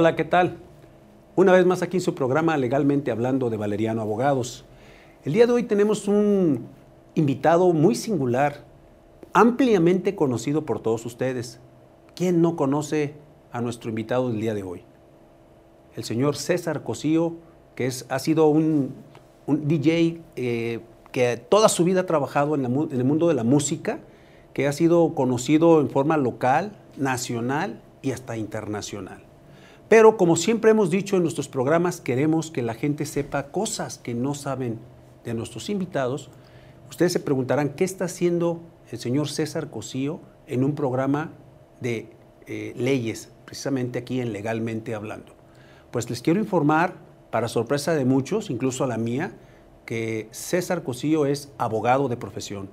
Hola, ¿qué tal? Una vez más aquí en su programa Legalmente Hablando de Valeriano Abogados. El día de hoy tenemos un invitado muy singular, ampliamente conocido por todos ustedes. ¿Quién no conoce a nuestro invitado del día de hoy? El señor César Cosío, que es, ha sido un, DJ eh, que toda su vida ha trabajado en el mundo de la música, que ha sido conocido en forma local, nacional y hasta internacional. Pero como siempre hemos dicho en nuestros programas, queremos que la gente sepa cosas que no saben de nuestros invitados. Ustedes se preguntarán, ¿qué está haciendo el señor César Cosío en un programa de eh, leyes, precisamente aquí en Legalmente Hablando? Pues les quiero informar, para sorpresa de muchos, incluso a la mía, que César Cosío es abogado de profesión.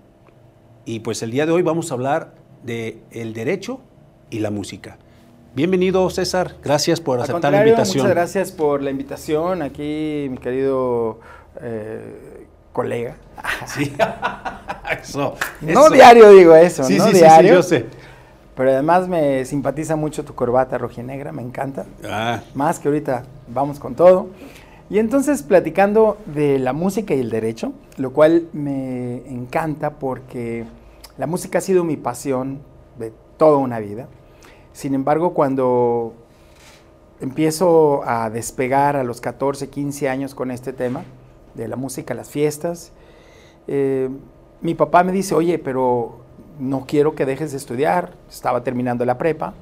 Y pues el día de hoy vamos a hablar de el derecho y la música. Bienvenido, César. Gracias por aceptar la invitación. Muchas gracias por la invitación aquí, mi querido eh, colega. Sí. eso, No diario digo eso, sí, no sí, diario. Sí, sí, yo sé. Pero además me simpatiza mucho tu corbata rojinegra, me encanta. Ah, Más que ahorita vamos con todo. Y entonces platicando de la música y el derecho, lo cual me encanta porque la música ha sido mi pasión de toda una vida. Sin embargo, cuando empiezo a despegar a los 14, 15 años con este tema de la música, las fiestas, eh, mi papá me dice, oye, pero no quiero que dejes de estudiar, estaba terminando la prepa,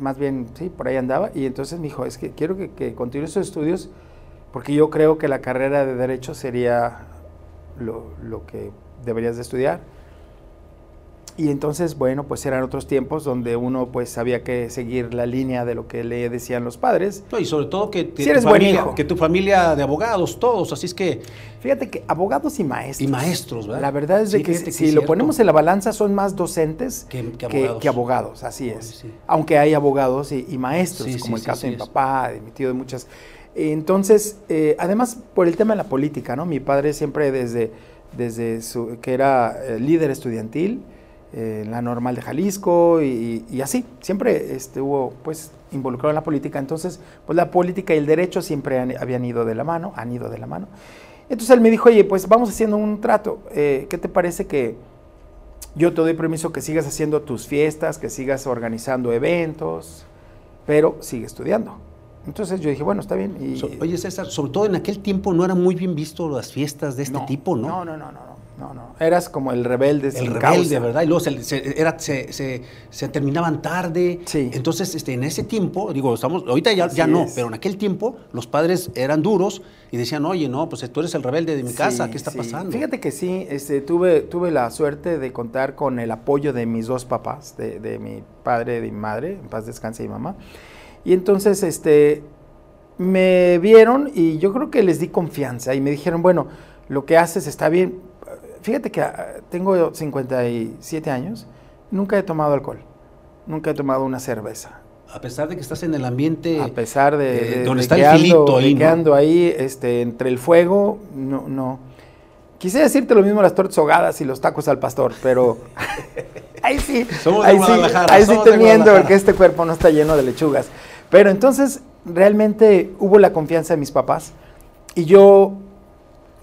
más bien, sí, por ahí andaba, y entonces me dijo, es que quiero que, que continúes tus estudios porque yo creo que la carrera de derecho sería lo, lo que deberías de estudiar. Y entonces, bueno, pues eran otros tiempos donde uno pues había que seguir la línea de lo que le decían los padres. no, y sobre todo que, Si eres tu buen familia, hijo. que tu familia de abogados, todos, así es que, Fíjate que abogados y maestros. y maestros, ¿verdad? La verdad es de que si, que es si lo ponemos en la balanza son más docentes Que- abogados. que abogados, así es. Sí. Aunque hay abogados y, y maestros, Sí, como el caso de mi papá, de mi tío, de muchas. Entonces, eh, además por el tema de la política, ¿no? Mi padre siempre desde, desde su, que era eh, líder estudiantil eh, la normal de Jalisco y, y así, siempre estuvo pues involucrado en la política. Entonces, pues la política y el derecho siempre han- habían ido de la mano, han ido de la mano. Entonces él me dijo, oye, pues vamos haciendo un trato. Eh, ¿Qué te parece que yo te doy permiso que sigas haciendo tus fiestas, que sigas organizando eventos, pero sigue estudiando? Entonces yo dije, bueno, está bien. Y, oye, César, sobre todo en aquel tiempo no eran muy bien visto las fiestas de este tipo, ¿no? No, no, no, no, no, no. Eras como el rebelde El rebelde, causa. ¿verdad? Y luego se, se- era- se- se- se terminaban tarde. Sí. Entonces, este, en ese tiempo, digo, estamos, ahorita ya, ya no, es. pero en aquel tiempo los padres eran duros y decían, oye, no, pues tú eres el rebelde de mi casa, ¿qué está sí. pasando? Fíjate que sí, este, tuve, tuve la suerte de contar con el apoyo de mis dos papás, de, de mi padre y de mi madre, en paz descanse mi mamá. Y entonces, este, me vieron y yo creo que les di confianza y me dijeron, bueno, lo que haces está bien. Fíjate que ah, tengo 57 años, nunca he tomado alcohol, nunca he tomado una cerveza. A pesar de que estás en el ambiente... A pesar de, eh, de- donde de está que el filito ahí, de que ¿no? ahí, este, entre el fuego, no, no. Quise decirte lo mismo las tortas ahogadas y los tacos al pastor, pero ahí sí, Somos de ahí sí, Guadalajara, ahí sí somos de te miento Guadalajara. porque este cuerpo no está lleno de lechugas. Pero entonces realmente hubo la confianza de mis papás y yo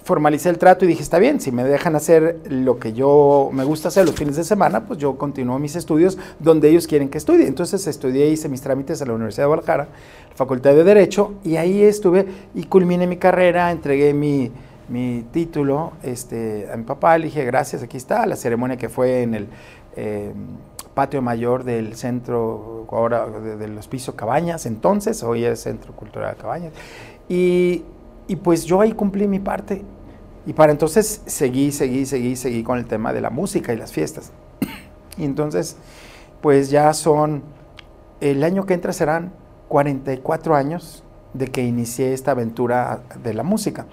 formalicé el trato y dije, está bien, si me dejan hacer lo que yo me gusta hacer los fines de semana, pues yo continúo mis estudios donde ellos quieren que estudie. Entonces estudié, hice mis trámites en la Universidad de Guadalajara, Facultad de Derecho, y ahí estuve y culminé mi carrera, entregué mi, mi título este, a mi papá, le dije, gracias, aquí está, la ceremonia que fue en el eh, patio mayor del centro, ahora de- del Hospicio Cabañas, entonces, hoy es Centro Cultural Cabañas, y, y pues yo ahí cumplí mi parte. Y para entonces seguí, seguí, seguí, seguí con el tema de la música y las fiestas. Y entonces, pues ya son, el año que entra serán 44 años de que inicié esta aventura de la música.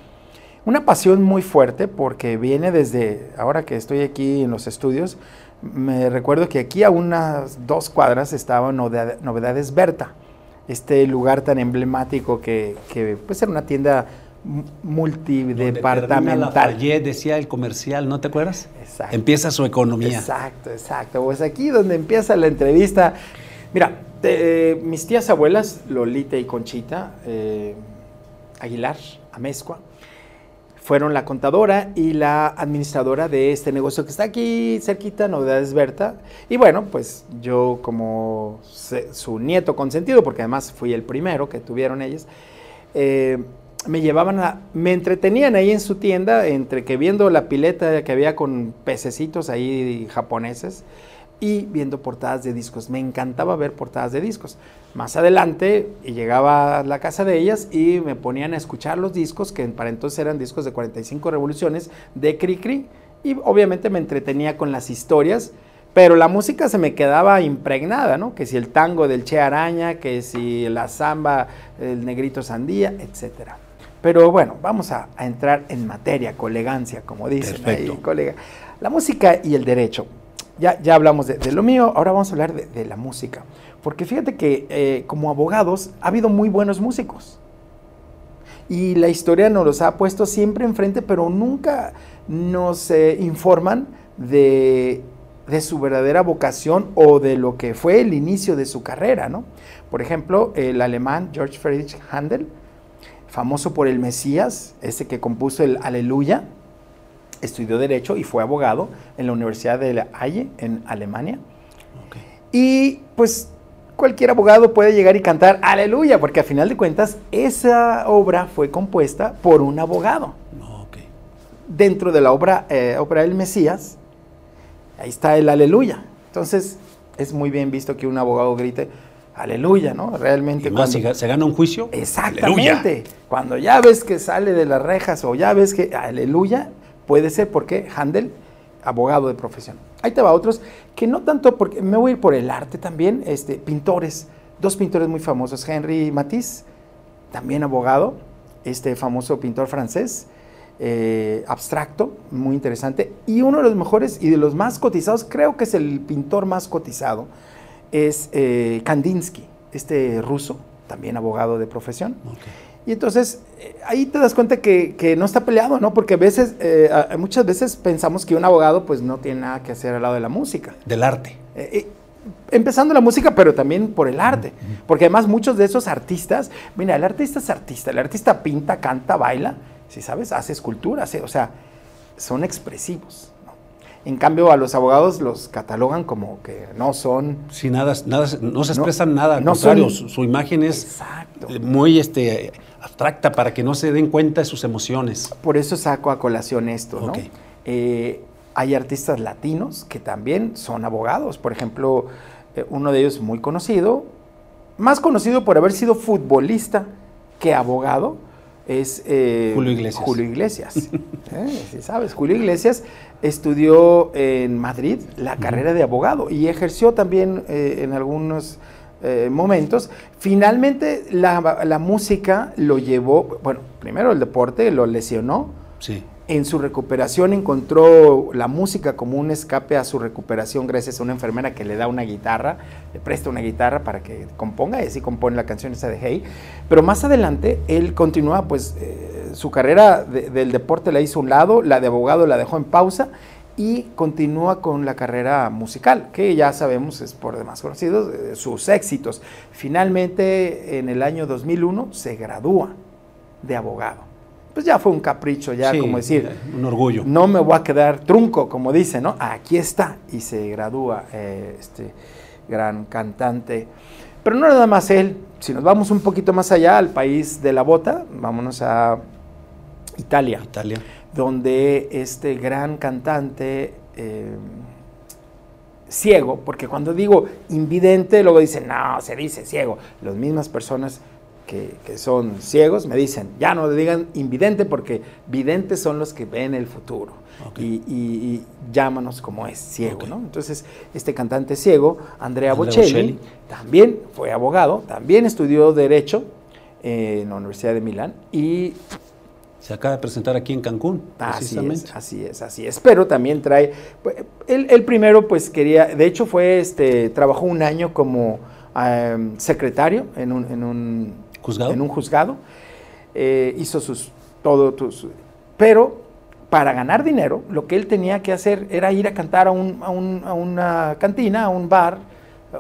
Una pasión muy fuerte porque viene desde, ahora que estoy aquí en los estudios, me recuerdo que aquí a unas dos cuadras estaba Novedad- Novedades Berta, este lugar tan emblemático que, que pues era una tienda mu- multidepartamental. Decía el comercial, ¿no te acuerdas? Exacto. Empieza su economía. Exacto, exacto. Pues aquí donde empieza la entrevista. Mira, de- mis tías abuelas, Lolita y Conchita eh, Aguilar, Amezcua, fueron la contadora y la administradora de este negocio que está aquí cerquita, Novedades Berta. Y bueno, pues yo como su nieto consentido, porque además fui el primero que tuvieron ellas, eh, me llevaban a, me entretenían ahí en su tienda, entre que viendo la pileta que había con pececitos ahí japoneses y viendo portadas de discos. Me encantaba ver portadas de discos. Más adelante y llegaba a la casa de ellas y me ponían a escuchar los discos, que para entonces eran discos de 45 revoluciones de Cricri, y obviamente me entretenía con las historias, pero la música se me quedaba impregnada, ¿no? Que si el tango del Che Araña, que si la samba, el negrito sandía, etcétera. Pero bueno, vamos a, a entrar en materia, con elegancia, como dicen Perfecto. ahí, colega. La música y el derecho. Ya, ya hablamos de, lo mío, ahora vamos a hablar de, la música. Porque fíjate que eh, como abogados ha habido muy buenos músicos. Y la historia nos los ha puesto siempre enfrente, pero nunca nos eh, informan de, de su verdadera vocación o de lo que fue el inicio de su carrera, ¿no? Por ejemplo, el alemán George Friedrich Handel, famoso por el Mesías, ese que compuso el Aleluya, estudió Derecho y fue abogado en la Universidad de La Haye, en Alemania. Y pues cualquier abogado puede llegar y cantar Aleluya, porque a final de cuentas esa obra fue compuesta por un abogado. Dentro de la obra, eh, obra del Mesías, ahí está el Aleluya. Entonces es muy bien visto que un abogado grite Aleluya, ¿no? Realmente. Y más, cuando- se gana un juicio. Exactamente. aleluya. Cuando ya ves que sale de las rejas o ya ves que, aleluya, puede ser porque Handel, abogado de profesión. Ahí te va otros que no tanto porque me voy a ir por el arte también, este, pintores, dos pintores muy famosos, Henry Matisse, también abogado, este famoso pintor francés, eh, abstracto, muy interesante, y uno de los mejores y de los más cotizados, creo que es el pintor más cotizado, es eh, Kandinsky, este ruso, también abogado de profesión. Ok. Y entonces eh, ahí te das cuenta que, que no está peleado, ¿no? Porque a veces, eh, muchas veces pensamos que un abogado pues no tiene nada que hacer al lado de la música. Del arte. Eh, eh, empezando la música, pero también por el arte. Porque además muchos de esos artistas, mira, el artista es artista, el artista pinta, canta, baila, si sabes, hace escultura, hace- o sea, son expresivos. En cambio, a los abogados los catalogan como que no son... Sí, nada, nada, no se No, expresan nada, al no contrario, son- su, imagen es Exacto. eh, muy este, abstracta para que no se den cuenta de sus emociones. Por eso saco a colación esto, ¿no? Eh, hay artistas latinos que también son abogados. Por ejemplo, eh, uno de ellos muy conocido, más conocido por haber sido futbolista que abogado, es eh, Julio Iglesias. Julio Iglesias. Eh, sí sabes, Julio Iglesias estudió en Madrid la carrera de abogado y ejerció también eh, en algunos eh, momentos. Finalmente la, la música lo llevó, bueno, primero el deporte lo lesionó, Sí. En su recuperación encontró la música como un escape a su recuperación gracias a una enfermera que le da una guitarra, le presta una guitarra para que componga y así compone la canción esa de Hey. Pero más adelante él continúa, pues eh, su carrera de- del deporte la hizo a un lado, la de abogado la dejó en pausa y continúa con la carrera musical, que ya sabemos es por demás conocido, eh, sus éxitos. Finalmente en el año 2001 se gradúa de abogado. Pues ya fue un capricho, ya Sí, como decir, Un orgullo. no me voy a quedar trunco, como dice, ¿no? Aquí está. Y se gradúa eh, este gran cantante. Pero no nada más él. Si nos vamos un poquito más allá, al país de la bota, vámonos a Italia, Italia. donde este gran cantante eh, ciego, porque cuando digo invidente, luego dicen, no, se dice ciego. Las mismas personas que, que son ciegos me dicen, ya no digan invidente porque videntes son los que ven el futuro. Y, y- y llámanos como es, ciego. ¿no? Entonces, este cantante ciego, Andrea, Andrea Bocelli, Bocelli. también fue abogado, también estudió Derecho eh, en la Universidad de Milán y Se acaba de presentar aquí en Cancún, Así precisamente. es, así es, así es. Pero también trae, pues, él, él primero pues quería, de hecho fue, este, trabajó un año como em, secretario en un, en un ¿Juzgado? En un juzgado. Eh, hizo sus, todo, tus- pero para ganar dinero, lo que él tenía que hacer era ir a cantar a, un- a un- a una cantina, a un bar,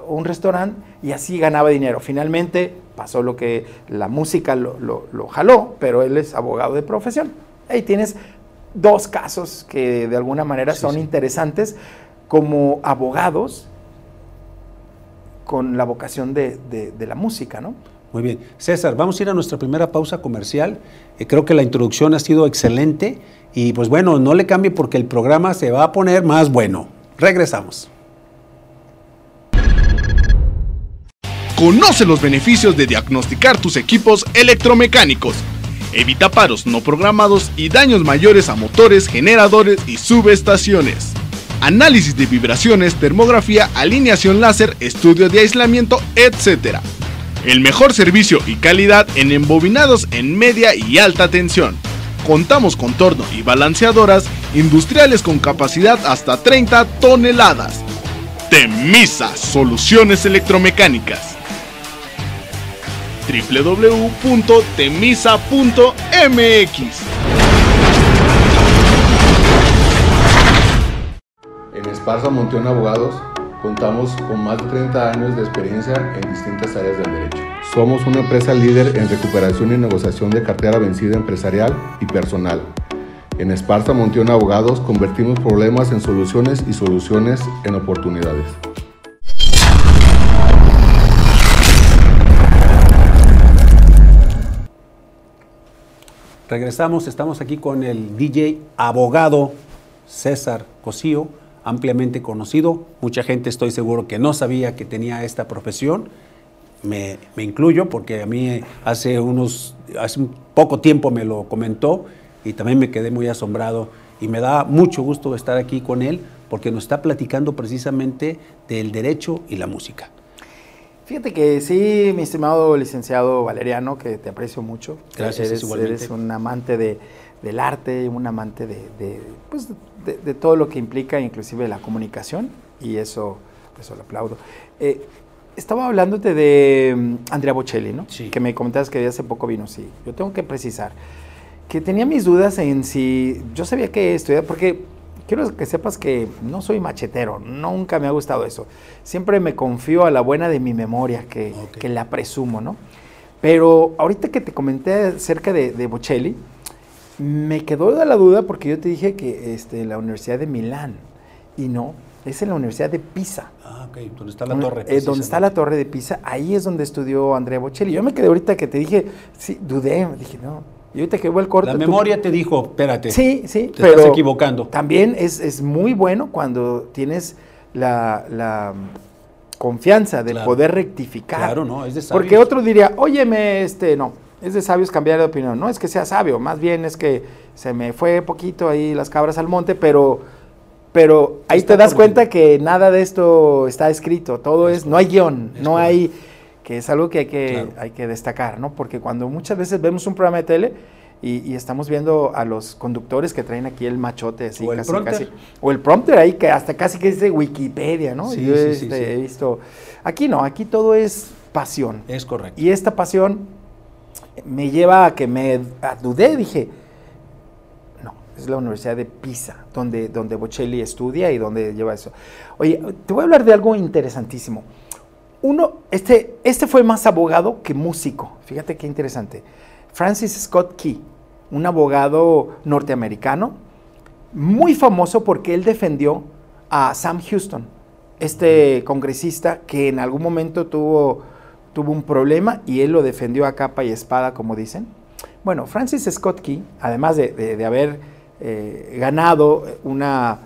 un restaurante y así ganaba dinero. Finalmente pasó lo que la música lo, jaló, pero él es abogado de profesión. Ahí tienes dos casos que de alguna manera son interesantes como abogados con la vocación de, la música, ¿no? Muy bien. César, vamos a ir a nuestra primera pausa comercial. Eh, creo que la introducción ha sido excelente y pues bueno, no le cambie porque el programa se va a poner más bueno. Regresamos. Conoce los beneficios de diagnosticar tus equipos electromecánicos. Evita paros no programados y daños mayores a motores, generadores y subestaciones. Análisis de vibraciones, termografía, alineación láser, estudio de aislamiento, etc. El mejor servicio y calidad en embobinados en media y alta tensión. Contamos con torno y balanceadoras industriales con capacidad hasta 30 toneladas. Temisa Soluciones Electromecánicas www.temisa.mx. En Esparza Monteón Abogados contamos con más de 30 años de experiencia en distintas áreas del derecho. Somos una empresa líder en recuperación y negociación de cartera vencida empresarial y personal. En Esparza Monteón Abogados convertimos problemas en soluciones y soluciones en oportunidades. Regresamos, estamos aquí con el DJ abogado César Cosío, ampliamente conocido. Mucha gente estoy seguro que no sabía que tenía esta profesión. Me, incluyo porque a mí hace unos, hace un poco tiempo me lo comentó y también me quedé muy asombrado y me da mucho gusto estar aquí con él porque nos está platicando precisamente del derecho y la música. Fíjate que sí, mi estimado licenciado Valeriano, que te aprecio mucho. Gracias, eres, eres un amante del arte, un amante pues, de, todo lo que implica inclusive la comunicación y eso, eso lo aplaudo. Eh, estaba hablándote de mm, Andrea Bocelli, ¿no? Sí. Que me comentabas que hace poco vino, sí. Yo tengo que precisar que tenía mis dudas en si yo sabía que estudiar, porque quiero que sepas que no soy machetero, nunca me ha gustado eso. Siempre me confío a la buena de mi memoria, que, la presumo, ¿no? Pero ahorita que te comenté acerca de, de Bocelli, me quedó la duda porque yo te dije que este, la Universidad de Milán, y no, es en la Universidad de Pisa. Ah, ok, donde está la torre. Eh, donde está la torre de Pisa, ahí es donde estudió Andrea Bocelli. Yo me quedé ahorita que te dije, sí, dudé, dije, no, y ahorita que hubo el corte. La memoria te dijo, espérate. Sí, sí. Te estás equivocando. También es, muy bueno cuando tienes la, confianza de poder rectificar. Claro, no, es de sabios. Porque otro diría, óyeme, este, no, es de sabios cambiar de opinión. No es que sea sabio, más bien es que se me fue poquito ahí las cabras al monte, pero, pero ahí te das cuenta que nada de esto está escrito. Todo es, no hay guion, no hay que es algo que hay que, hay que destacar, ¿no? Porque cuando muchas veces vemos un programa de tele y, estamos viendo a los conductores que traen aquí el machote, así, o el casi, prompter. casi. O el prompter ahí, que hasta casi que dice Wikipedia, ¿no? Sí, Yo sí, este, sí, he visto. Aquí no, aquí todo es pasión. Es correcto. Y esta pasión me lleva a que me dudé, dije, no, es la Universidad de Pisa, donde, donde Bocelli estudia y donde lleva eso. Oye, te voy a hablar de algo interesantísimo. Uno, este, este fue más abogado que músico. Fíjate qué interesante. Francis Scott Key, un abogado norteamericano, muy famoso porque él defendió a Sam Houston, este congresista que en algún momento tuvo, tuvo un problema y él lo defendió a capa y espada, como dicen. Bueno, Francis Scott Key, además de, haber eh, ganado una,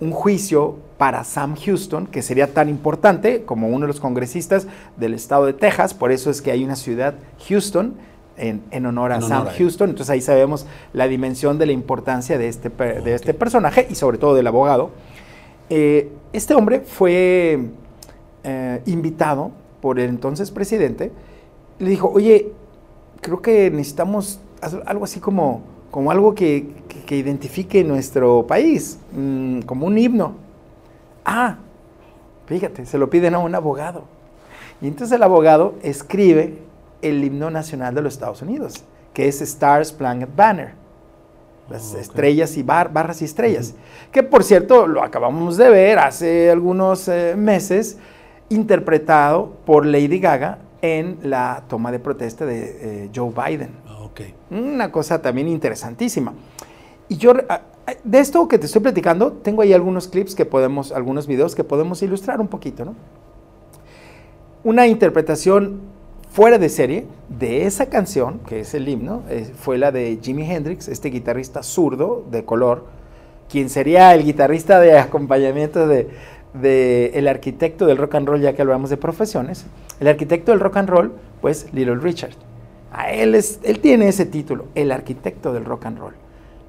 un juicio para Sam Houston, que sería tan importante como uno de los congresistas del estado de Texas, por eso es que hay una ciudad Houston en, honor a Sam Houston, entonces ahí sabemos la dimensión de la importancia de este, de este personaje y sobre todo del abogado. Eh, este hombre fue eh, invitado por el entonces presidente, le dijo, oye, creo que necesitamos algo así como, como algo que, identifique nuestro país, mm, como un himno. Ah, fíjate, se lo piden a un abogado. Y entonces el abogado escribe el himno nacional de los Estados Unidos, que es Stars Planet Banner. Las estrellas y barras y estrellas. Que por cierto, lo acabamos de ver hace algunos eh, meses. Interpretado por Lady Gaga en la toma de protesta de eh, Joe Biden. Ah, ok. Una cosa también interesantísima. Y yo, ah, ah, de esto que te estoy platicando, tengo ahí algunos clips que podemos, algunos videos que podemos ilustrar un poquito, ¿no? Una interpretación fuera de serie de esa canción, que es el himno, eh, fue la de Jimi Hendrix, este guitarrista zurdo de color, quien sería el guitarrista de acompañamiento de, de el arquitecto del rock and roll, ya que hablamos de profesiones. El arquitecto del rock and roll, pues Little Richard. Él, es, él tiene ese título, el arquitecto del rock and roll.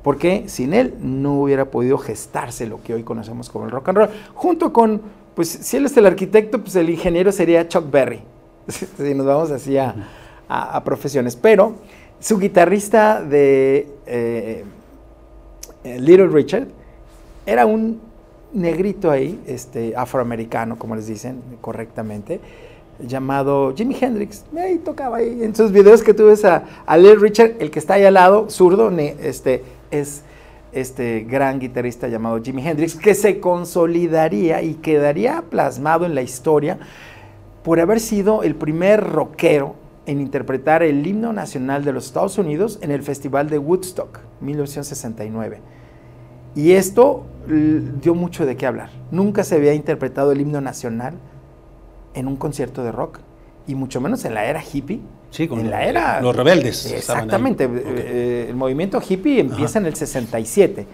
Porque sin él no hubiera podido gestarse lo que hoy conocemos como el rock and roll. Junto con, pues si él es el arquitecto, pues el ingeniero sería Chuck Berry. si nos vamos así a, a- a profesiones. Pero su guitarrista de eh, eh, Little Richard era un negrito ahí, este, afroamericano, como les dicen correctamente, llamado Jimi Hendrix. Ahí tocaba ahí. En sus videos que tú ves a, a Richard, el que está ahí al lado, zurdo, este, es este gran guitarrista llamado Jimi Hendrix, que se consolidaría y quedaría plasmado en la historia por haber sido el primer rockero en interpretar el himno nacional de los Estados Unidos en el Festival de Woodstock, 1969. Y esto dio mucho de qué hablar. Nunca se había interpretado el himno nacional en un concierto de rock, y mucho menos en la era hippie. Sí, con en la los- era... los rebeldes. Exactamente. Ok. eh, el movimiento hippie empieza Ajá. en el 67.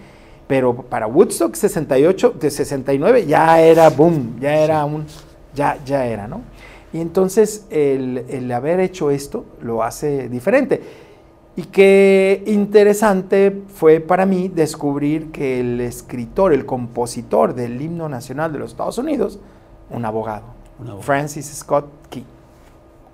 Pero para Woodstock 68, de 69 ya era boom, ya era un, ya, ya era, ¿no? Y entonces el, el haber hecho esto lo hace diferente. Y qué interesante fue para mí descubrir que el escritor, el compositor del himno nacional de los Estados Unidos, un abogado, Un abogado. Francis Scott Key,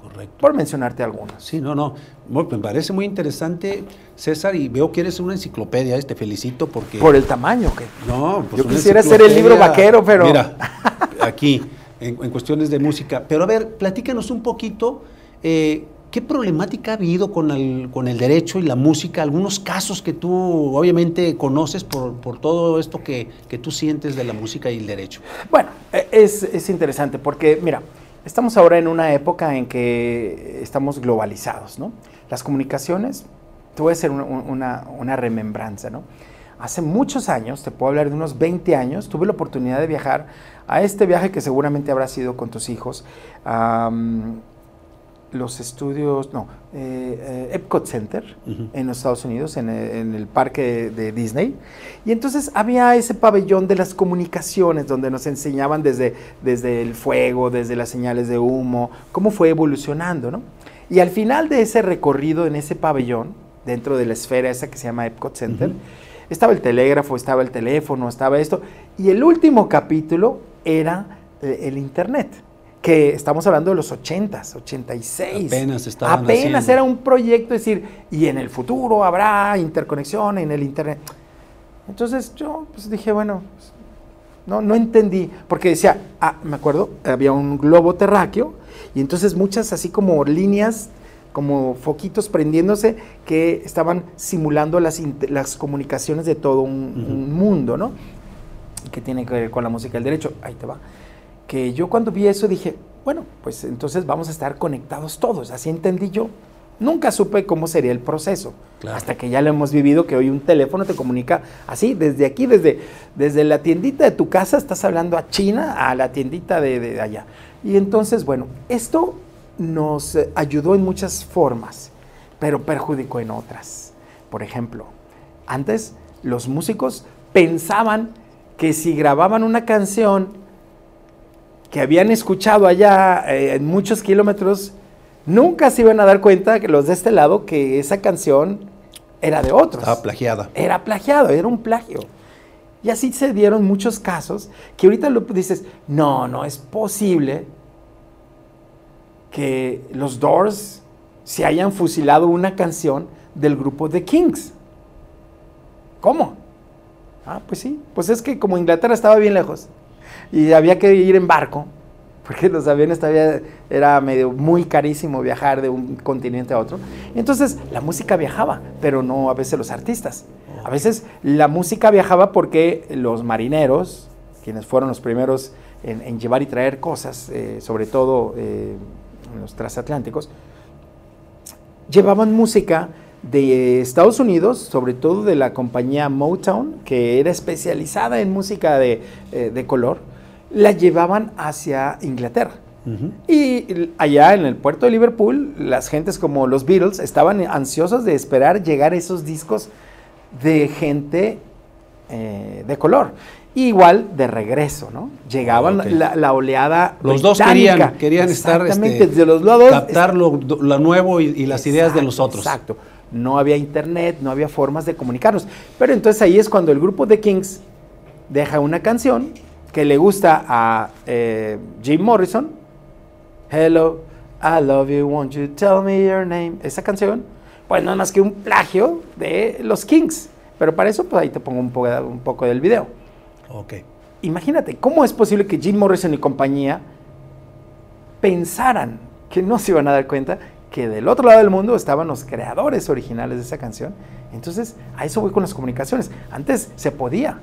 Correcto. por mencionarte algunos. Sí, no, no. Bueno, Me parece muy interesante, César, y veo que eres una enciclopedia, te felicito porque... Por el tamaño que... No, pues Yo quisiera ser el libro vaquero, pero- Mira, aquí, en, en cuestiones de música. Pero a ver, platícanos un poquito, eh, ¿qué problemática ha habido con el, con el derecho y la música? Algunos casos que tú obviamente conoces por, por todo esto que, que tú sientes de la música y el derecho. Bueno, eh, es, es interesante porque, mira, estamos ahora en una época en que estamos globalizados, ¿no? Las comunicaciones, te voy a hacer una, una- una remembranza, ¿no? Hace muchos años, te puedo hablar de unos 20 años, tuve la oportunidad de viajar a este viaje que seguramente habrá sido con tus hijos, am, los estudios, no, eh, eh, Epcot Center Ujú. en los Estados Unidos, en el, en el parque de Disney. Y entonces había ese pabellón de las comunicaciones donde nos enseñaban desde, desde el fuego, desde las señales de humo, cómo fue evolucionando, ¿no? Y al final de ese recorrido en ese pabellón, dentro de la esfera esa que se llama Epcot Center, Ujú. estaba el telégrafo, estaba el teléfono, estaba esto. Y el último capítulo era eh, el Internet, que estamos hablando de los 80s, 86. Apenas estaban Apenas haciendo. era un proyecto, es decir, y en el futuro habrá interconexión en el Internet. Entonces yo pues, dije, bueno, pues, no, no entendí, porque decía, ah, me acuerdo, había un globo terráqueo y entonces muchas así como líneas, como foquitos prendiéndose que estaban simulando las, las comunicaciones de todo un mundo, ¿no? Que tiene que ver con la música del derecho, ahí te va. Que yo cuando vi eso dije, bueno, pues entonces vamos a estar conectados todos, así entendí yo. Nunca supe cómo sería el proceso, Claro. hasta que ya lo hemos vivido, que hoy un teléfono te comunica así, desde aquí, desde, desde la tiendita de tu casa, estás hablando a China, a la tiendita de, de allá. Y entonces, bueno, esto nos eh, ayudó en muchas formas, pero perjudicó en otras. Por ejemplo, antes los músicos pensaban que si grababan una canción que habían escuchado allá eh, en muchos kilómetros, nunca se iban a dar cuenta que los de este lado que esa canción era de otros. Estaba plagiada. Era plagiado, era un plagio. Y así se dieron muchos casos que ahorita lo dices, no, no es posible que los Doors se hayan fusilado una canción del grupo The Kings. ¿Cómo? Ah, pues sí, pues es que como Inglaterra estaba bien lejos y había que ir en barco, porque los aviones todavía era medio muy carísimo viajar de un continente a otro. Entonces la música viajaba, pero no a veces los artistas. A veces la música viajaba porque los marineros quienes fueron los primeros en, llevar y traer cosas, eh, sobre todo eh, los transatlánticos, llevaban música de Estados Unidos, sobre todo de la compañía Motown, que era especializada en música de, eh, color, la llevaban hacia Inglaterra. Y allá en el puerto de Liverpool, las gentes como los Beatles estaban ansiosos de esperar llegar esos discos de gente eh, de color. igual de regreso, ¿no? Llegaban la, oleada. Los dos querían, querían estar este, de los lados. Captar lo, nuevo y, las ideas de los otros. Exacto. No había internet, no había formas de comunicarnos. Pero entonces ahí es cuando el grupo de Kings deja una canción que le gusta a eh, Jim Morrison. Hello, I love you, won't you tell me your name? Esa canción, pues no es más que un plagio de los Kings. Pero para eso, pues ahí te pongo un poco, un poco del video. Ok. Imagínate, ¿cómo es posible que Jim Morrison y compañía pensaran que no se iban a dar cuenta que del otro lado del mundo estaban los creadores originales de esa canción? Entonces, a eso voy con las comunicaciones. Antes se podía.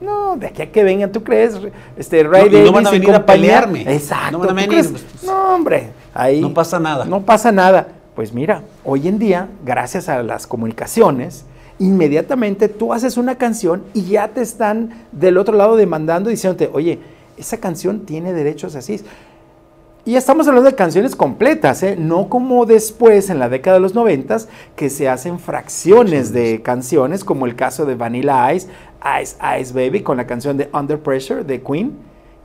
No, de aquí a que vengan, ¿tú crees? Este, Ray no, no van a venir a pelearme. Exacto. No van a venir. No, hombre. Ahí no pasa nada. No pasa nada. Pues mira, hoy en día, gracias a las comunicaciones, inmediatamente tú haces una canción y ya te están del otro lado demandando diciéndote, oye, esa canción tiene derechos así. Y estamos hablando de canciones completas, ¿eh? no como después, en la década de los noventas, que se hacen fracciones de canciones, como el caso de Vanilla Ice, Ice Ice Baby, con la canción de Under Pressure de Queen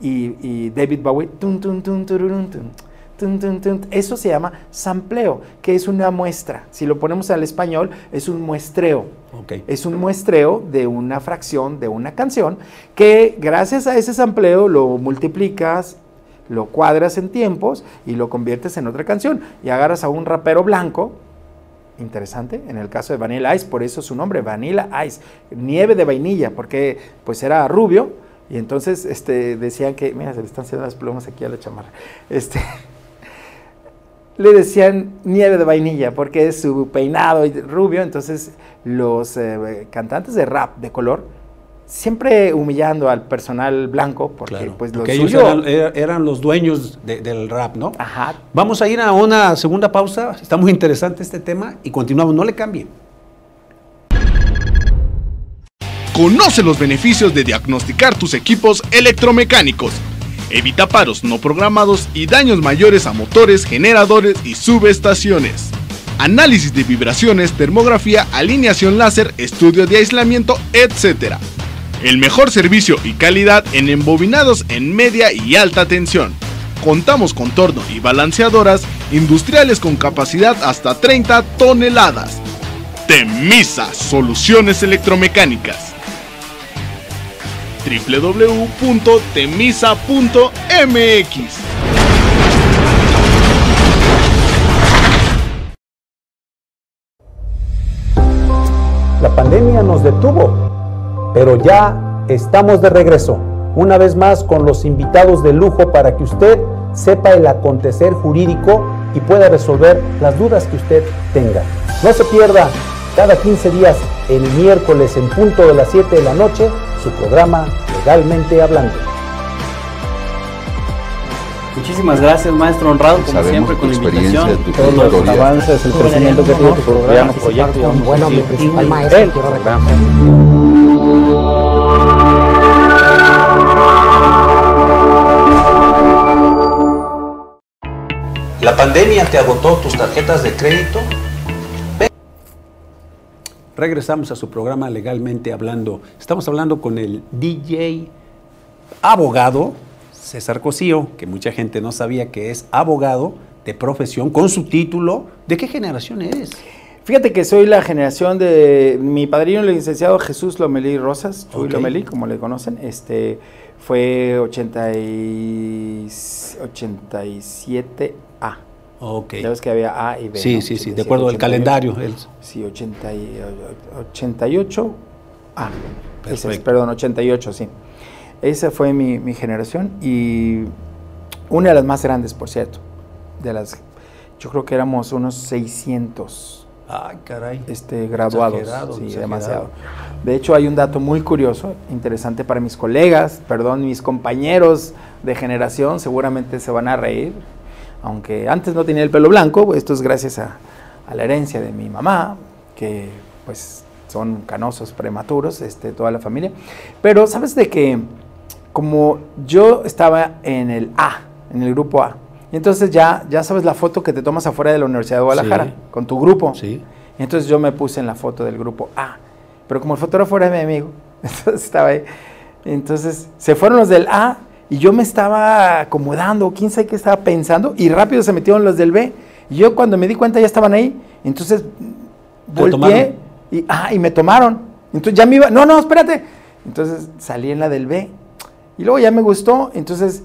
y, David Bowie. Tun, tun, tun, eso se llama sampleo, que es una muestra. Si lo ponemos al español, es un muestreo. Es un muestreo de una fracción de una canción que gracias a ese sampleo lo multiplicas, lo cuadras en tiempos y lo conviertes en otra canción. Y agarras a un rapero blanco, interesante, en el caso de Vanilla Ice, por eso su nombre, Vanilla Ice, nieve de vainilla, porque pues era rubio. Y entonces este, decían que, mira, se le están haciendo las plumas aquí a la chamarra. Este, le decían nieve de vainilla porque es su peinado rubio, entonces los eh, cantantes de rap de color siempre humillando al personal blanco porque pues ellos eran, los dueños del rap, ¿no? Ajá. Vamos a ir a una segunda pausa, está muy interesante este tema y continuamos, no le cambien. Conoce los beneficios de diagnosticar tus equipos electromecánicos evita paros no programados y daños mayores a motores, generadores y subestaciones. Análisis de vibraciones, termografía, alineación láser, estudio de aislamiento, etc. El mejor servicio y calidad en embobinados en media y alta tensión. Contamos con torno y balanceadoras industriales con capacidad hasta 30 toneladas. Temisa Soluciones Electromecánicas www.temisa.mx. La pandemia nos detuvo, pero ya estamos de regreso, una vez más con los invitados de lujo para que usted sepa el acontecer jurídico y pueda resolver las dudas que usted tenga. No se pierda cada 15 días, el miércoles en punto de las 7 de la noche, su programa Legalmente Hablando. Muchísimas gracias, maestro honrado, como siempre, con la invitación. Todos los avances, el crecimiento que tiene tu programa, proyecto. Bueno, mi principal maestro, quiero. ¿La pandemia te agotó tus tarjetas de crédito? regresamos a su programa Legalmente Hablando. Estamos hablando con el DJ abogado César Cosío, que mucha gente no sabía que es abogado de profesión con su título. ¿De qué generación eres? Fíjate que soy la generación de mi padrino, el licenciado Jesús Lomelí Rosas, Chuy Lomelí, como le conocen. Este fue 80 y 87 Okay. Ya ves que había A y B. Sí, sí, sí, de acuerdo al calendario. Sí, 80 y, 88. Ah, perdón, 88, sí. Esa fue mi, mi, generación y una de las más grandes, por cierto. De las, yo creo que éramos unos 600 Ay, caray. Este, graduados. Exagerado, sí, exagerado. demasiado. De hecho, hay un dato muy curioso, interesante para mis colegas, perdón, mis compañeros de generación, seguramente se van a reír. Aunque antes no tenía el pelo blanco, esto es gracias a, a la herencia de mi mamá, que pues son canosos prematuros, este, toda la familia. Pero sabes de que como yo estaba en el A, en el grupo A, y entonces ya, ya sabes la foto que te tomas afuera de la Universidad de Guadalajara Sí. con tu grupo. Sí. Y entonces yo me puse en la foto del grupo A. Pero como el fotógrafo era mi amigo, entonces estaba ahí. Entonces se fueron los del A y yo me estaba acomodando, quién sabe qué estaba pensando, y rápido se metieron los del B. Y yo cuando me di cuenta ya estaban ahí. Entonces volteé y, ah, y me tomaron. Entonces ya me iba, no, no, espérate. Entonces salí en la del B. Y luego ya me gustó, entonces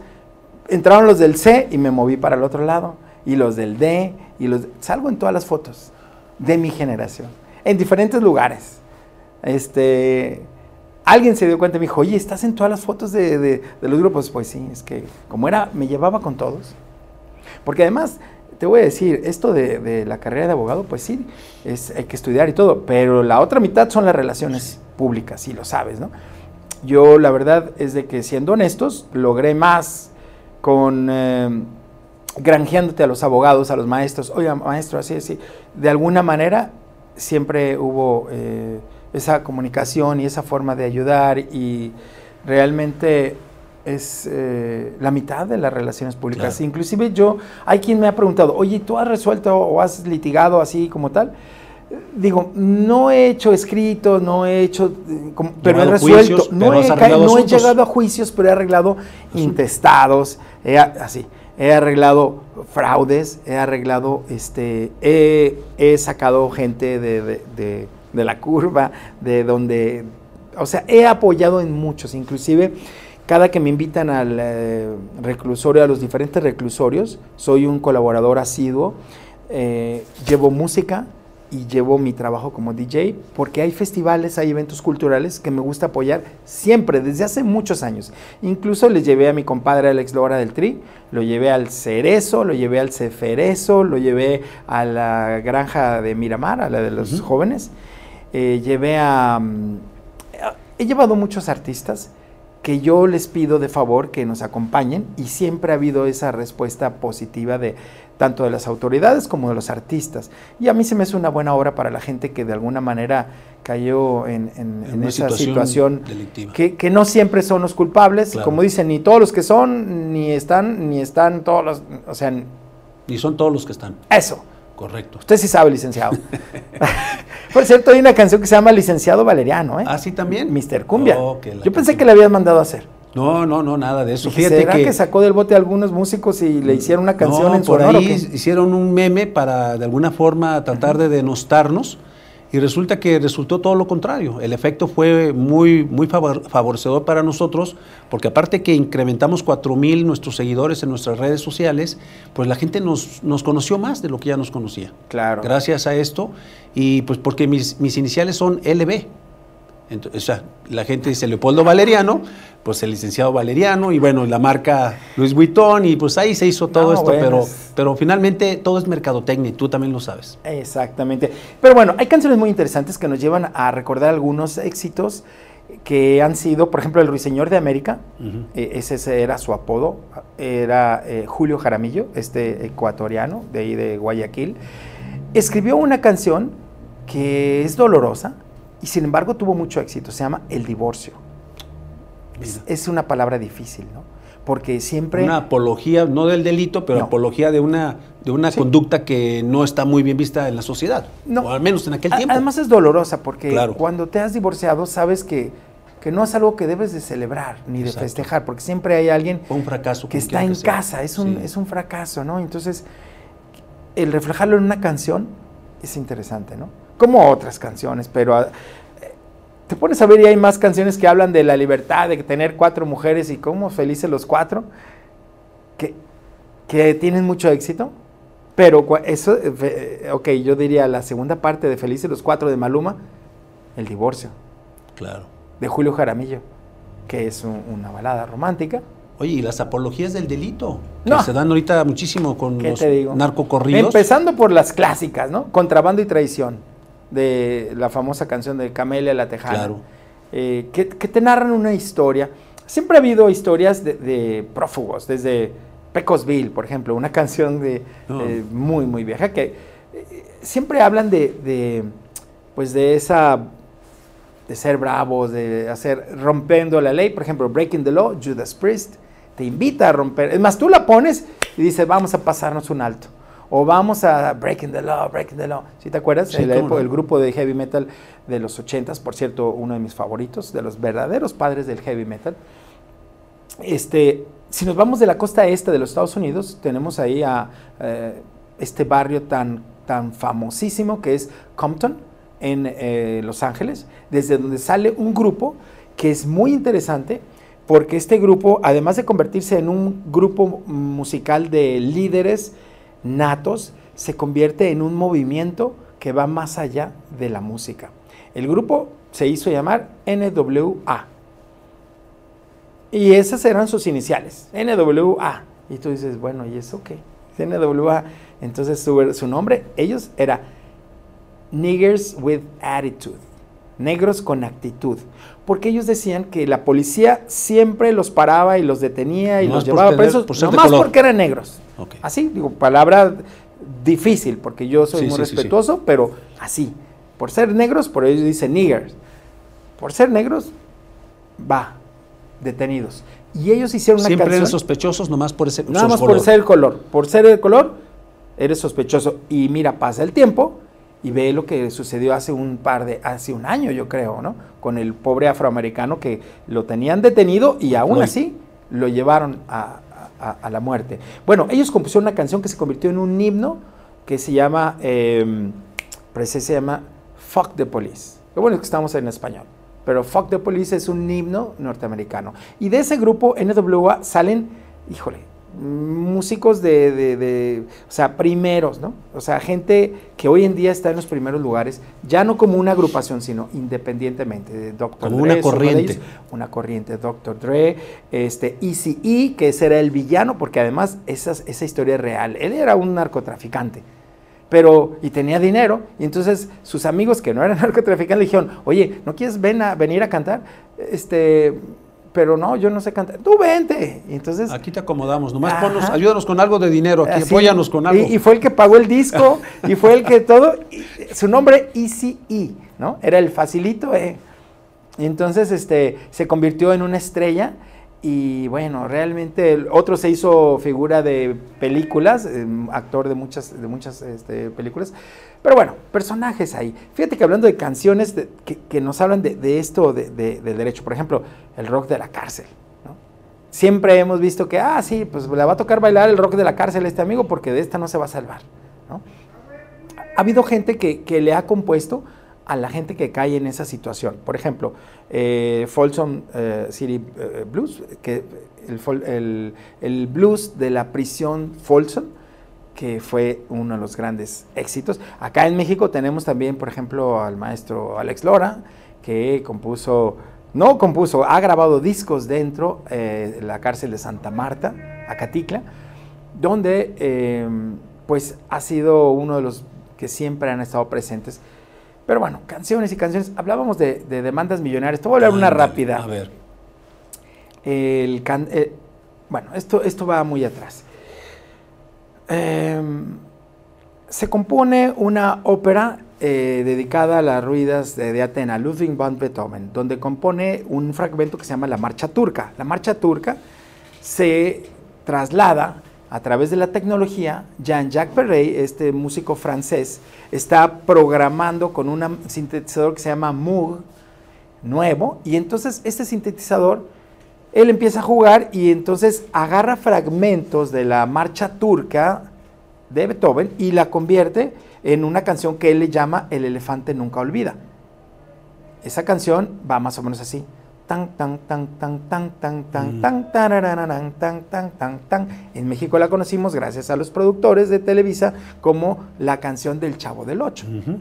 entraron los del C y me moví para el otro lado. Y los del D, y los... Salgo en todas las fotos de mi generación, en diferentes lugares. Este, alguien se dio cuenta y me dijo, oye, ¿estás en todas las fotos de, de- de los grupos? Pues sí, es que como era, me llevaba con todos. Porque además, te voy a decir, esto de, de la carrera de abogado, pues sí, es, hay que estudiar y todo, pero la otra mitad son las relaciones públicas, y lo sabes, ¿no? Yo la verdad es de que siendo honestos, logré más con eh, granjeándote a los abogados, a los maestros, oiga maestro, así, así, de alguna manera siempre hubo eh, esa comunicación y esa forma de ayudar y realmente es eh, la mitad de las relaciones públicas. Claro. Inclusive yo, hay quien me ha preguntado, oye, ¿tú has resuelto o has litigado así como tal? Digo, no he hecho escritos, no he hecho, eh, como- pero he resuelto. juicios, no pero he, ca- no he llegado a juicios, pero he arreglado intestados, he, así, he arreglado fraudes, he arreglado, este, he, he sacado gente de, de- de- de la curva, de donde, o sea, he apoyado en muchos, inclusive cada que me invitan al eh, reclusorio, a los diferentes reclusorios, soy un colaborador asiduo, eh, llevo música y llevo mi trabajo como DJ, porque hay festivales, hay eventos culturales que me gusta apoyar siempre, desde hace muchos años. Incluso les llevé a mi compadre Alex Lora del Tri, lo llevé al Cerezo, lo llevé al Ceferezo, lo llevé a la granja de Miramar, a la de los jóvenes, eh, llevé a... mm, He llevado muchos artistas que yo les pido de favor que nos acompañen y siempre ha habido esa respuesta positiva de tanto de las autoridades como de los artistas. Y a mí se me hace una buena obra para la gente que de alguna manera cayó en, en- En en una esa situación situación, delictiva. que, que no siempre son los culpables, Claro. como dicen, ni todos los que son, ni están, ni están todos los, o sea, Y son todos los que están. eso. Correcto. Usted sí sabe, licenciado. Por cierto, hay una canción que se llama Licenciado Valeriano, ¿eh? ¿Ah, sí también? Mr. Cumbia. Oh, Yo pensé canción. que le habían mandado a hacer. No, no, no, nada de eso. Dije, Fíjate ¿será que... sacó del bote a algunos músicos y le hicieron una canción no, en su por honor ahí hicieron un meme para de alguna forma tratar de denostarnos y resulta que resultó todo lo contrario. El efecto fue muy, muy favor- favorecedor para nosotros porque aparte que incrementamos 4.000 nuestros seguidores en nuestras redes sociales, pues la gente nos, nos conoció más de lo que ya nos conocía. Claro. Gracias a esto y pues porque mis, mis iniciales son LB. Entonces, o sea, la gente dice Leopoldo Valeriano, pues el licenciado Valeriano y bueno, la marca Luis Vuitton y pues ahí se hizo todo No, esto, bueno, pero, es- pero finalmente todo es mercadotecnia y tú también lo sabes. Exactamente. Pero bueno, hay canciones muy interesantes que nos llevan a recordar algunos éxitos que han sido, por ejemplo, el Ruiseñor de América, eh, ese, ese era su apodo, era eh, Julio Jaramillo, este ecuatoriano de ahí de Guayaquil, escribió una canción que es dolorosa y sin embargo tuvo mucho éxito, se llama El Divorcio. Es, una palabra difícil, ¿no? Porque siempre... Una apología, no del delito, pero No. apología de una, de una Sí. conducta que no está muy bien vista en la sociedad, No. o al menos en aquel tiempo. Además es dolorosa porque Claro. cuando te has divorciado sabes que, que no es algo que debes de celebrar ni de Exacto. festejar, porque siempre hay alguien un fracaso. que está en que casa, es un, Sí. es un fracaso, ¿no? Entonces, el reflejarlo en una canción es interesante, ¿no? Como otras canciones, pero te pones a ver y hay más canciones que hablan de la libertad, de tener cuatro mujeres y cómo felices los cuatro, que, que tienen mucho éxito, pero eso, eh, eh, ok, yo diría la segunda parte de Felices los cuatro de Maluma, el divorcio, Claro. de Julio Jaramillo, que es un- una balada romántica, Oye, y las apologías del delito, que No. se dan ahorita muchísimo con ¿Qué los te digo? narcocorridos. Empezando por las clásicas, ¿no? Contrabando y traición, de la famosa canción de Camelia la Tejana. Claro. Eh, que, que te narran una historia. Siempre ha habido historias de, de prófugos, desde Pecosville, por ejemplo, una canción de No. eh, muy, muy vieja, que eh, siempre hablan de, de, pues de esa de ser bravos, de hacer rompiendo la ley, por ejemplo, Breaking the Law, Judas Priest, te invita a romper. Es más, tú la pones y dices, vamos a pasarnos un alto. O vamos a Breaking the Law, Breaking the Law. ¿Sí te acuerdas? Sí, el, cómo no. el grupo de heavy metal de los 80s, por cierto, uno de mis favoritos, de los verdaderos padres del heavy metal. Este, si nos vamos de la costa este de los Estados Unidos, tenemos ahí a eh, este barrio tan, tan famosísimo que es Compton, en eh, Los Ángeles, desde donde sale un grupo que es muy interesante, porque este grupo, además de convertirse en un grupo musical de líderes natos, se convierte en un movimiento que va más allá de la música. El grupo se hizo llamar NWA. Y esas eran sus iniciales, NWA. Y tú dices, bueno, ¿y eso qué? NWA. Entonces su, su nombre, ellos era Niggers with Attitude, negros con actitud. Porque ellos decían que la policía siempre los paraba y los detenía y los llevaba tener- presos, por nomás porque eran negros. Ok. Así, digo, palabra difícil, porque yo soy Sí, muy sí, sí, sí. respetuoso, pero así. Por ser negros, por ellos dicen niggers. Por ser negros, va, detenidos. Y ellos hicieron una Siempre eran canción. sospechosos nomás por ese Nada más por ser el color. Por ser el color, eres sospechoso. Y mira, pasa el tiempo y ve lo que sucedió hace un par de, hace un año, yo creo, ¿no? Con el pobre afroamericano que lo tenían detenido y aún así lo llevaron a, a- a la muerte. Bueno, ellos compusieron una canción que se convirtió en un himno que se llama, eh, se llama Fuck the Police. Lo bueno es que estamos en español. Pero Fuck the Police es un himno norteamericano. Y de ese grupo NWA salen, híjole, músicos de, de- de- o sea, primeros, ¿no? O sea, gente que hoy en día está en los primeros lugares, ya no como una agrupación, sino independientemente. de Dr. Como Dre una corriente. ellos, una corriente, Dr. Dre, este, Eazy-E, que ese era el villano, porque además esa, esa historia es real. Él era un narcotraficante pero y tenía dinero y entonces sus amigos que no eran narcotraficantes le dijeron oye no quieres ven a, venir a cantar este pero no yo no sé cantar tú vente y entonces Aquí te acomodamos, nomás ponnos, ayúdanos con algo de dinero, aquí, así, apóyanos con algo. y, y fue el que pagó el disco y fue el que todo y su nombre Easy E no era el facilito eh. y entonces este se convirtió en una estrella y bueno, realmente el otro se hizo figura de películas, eh, actor de muchas, de muchas este, películas. Pero bueno, personajes ahí. Fíjate que hablando de canciones que, nos hablan de, esto de- de- del derecho, por ejemplo, el rock de la cárcel. Siempre hemos visto que, ah, sí, pues le va a tocar bailar el rock de la cárcel a este amigo porque de esta no se va a salvar. ha habido gente que, que le ha compuesto a la gente que cae en esa situación. Por ejemplo, eh, Folsom eh, City eh, Blues, que el- el blues de la prisión Folsom, que fue uno de los grandes éxitos. Acá en México tenemos también, por ejemplo, al maestro Alex Lora, que compuso, no compuso, ha grabado discos dentro eh, de la cárcel de Santa Marta, Acatitla, donde eh, pues ha sido uno de los que siempre han estado presentes. Pero bueno, canciones y canciones. Hablábamos de, de demandas millonarias. Te voy a hablar una rápida. A ver. El can- eh, bueno, esto, esto va muy atrás. Em, se compone una ópera eh, dedicada a las ruidas de, de Atena, Ludwig van Beethoven, donde compone un fragmento que se llama la Marcha Turca. La Marcha Turca se traslada a través de la tecnología. Jean-Jacques Perrey, este músico francés, está programando con un sintetizador que se llama Moog nuevo, y entonces este sintetizador él empieza a jugar y entonces agarra fragmentos de la marcha turca de Beethoven y la convierte en una canción que él le llama El elefante nunca olvida. Esa canción va más o menos así. Tan, tan, tan, tan, tan, tan, tan, Mm. tan, tan, tan, tan, tan. En México la conocimos gracias a los productores de Televisa como la canción del Chavo del Ocho. Ujú.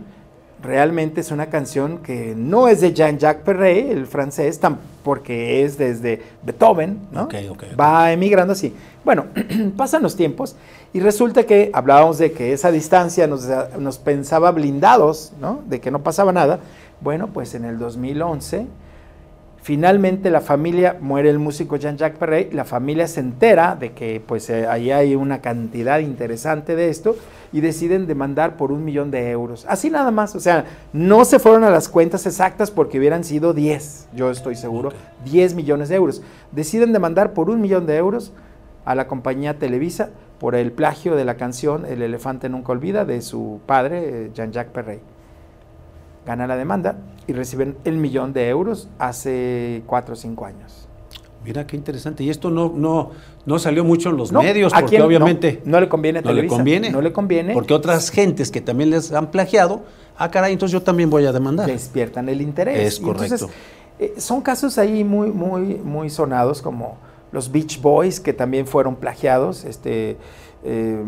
Realmente es una canción que no es de Jean-Jacques Perret, el francés, porque es desde Beethoven, ¿no? Va emigrando así. Bueno, pasan los tiempos y resulta que hablábamos de que esa distancia nos, nos pensaba blindados, ¿no? De que no pasaba nada. Bueno, pues en el 2011 Finalmente la familia, muere el músico Jean-Jacques Perret, la familia se entera de que pues eh, ahí hay una cantidad interesante de esto y deciden demandar por un millón de euros. Así nada más, o sea, no se fueron a las cuentas exactas porque hubieran sido 10, yo estoy seguro, 10 millones de euros. Deciden demandar por un millón de euros a la compañía Televisa por el plagio de la canción El elefante nunca olvida de su padre, eh, Jean-Jacques Perret gana la demanda y reciben el millón de euros hace cuatro o cinco años. Mira qué interesante. Y esto no, no, no salió mucho en los medios, porque obviamente. No, le conviene a no le conviene. No le conviene. Porque otras gentes que también les han plagiado, ah, caray, entonces yo también voy a demandar. Despiertan el interés. Es correcto. Eh, son casos ahí muy, muy, muy sonados, como los Beach Boys, que también fueron plagiados. Este, eh,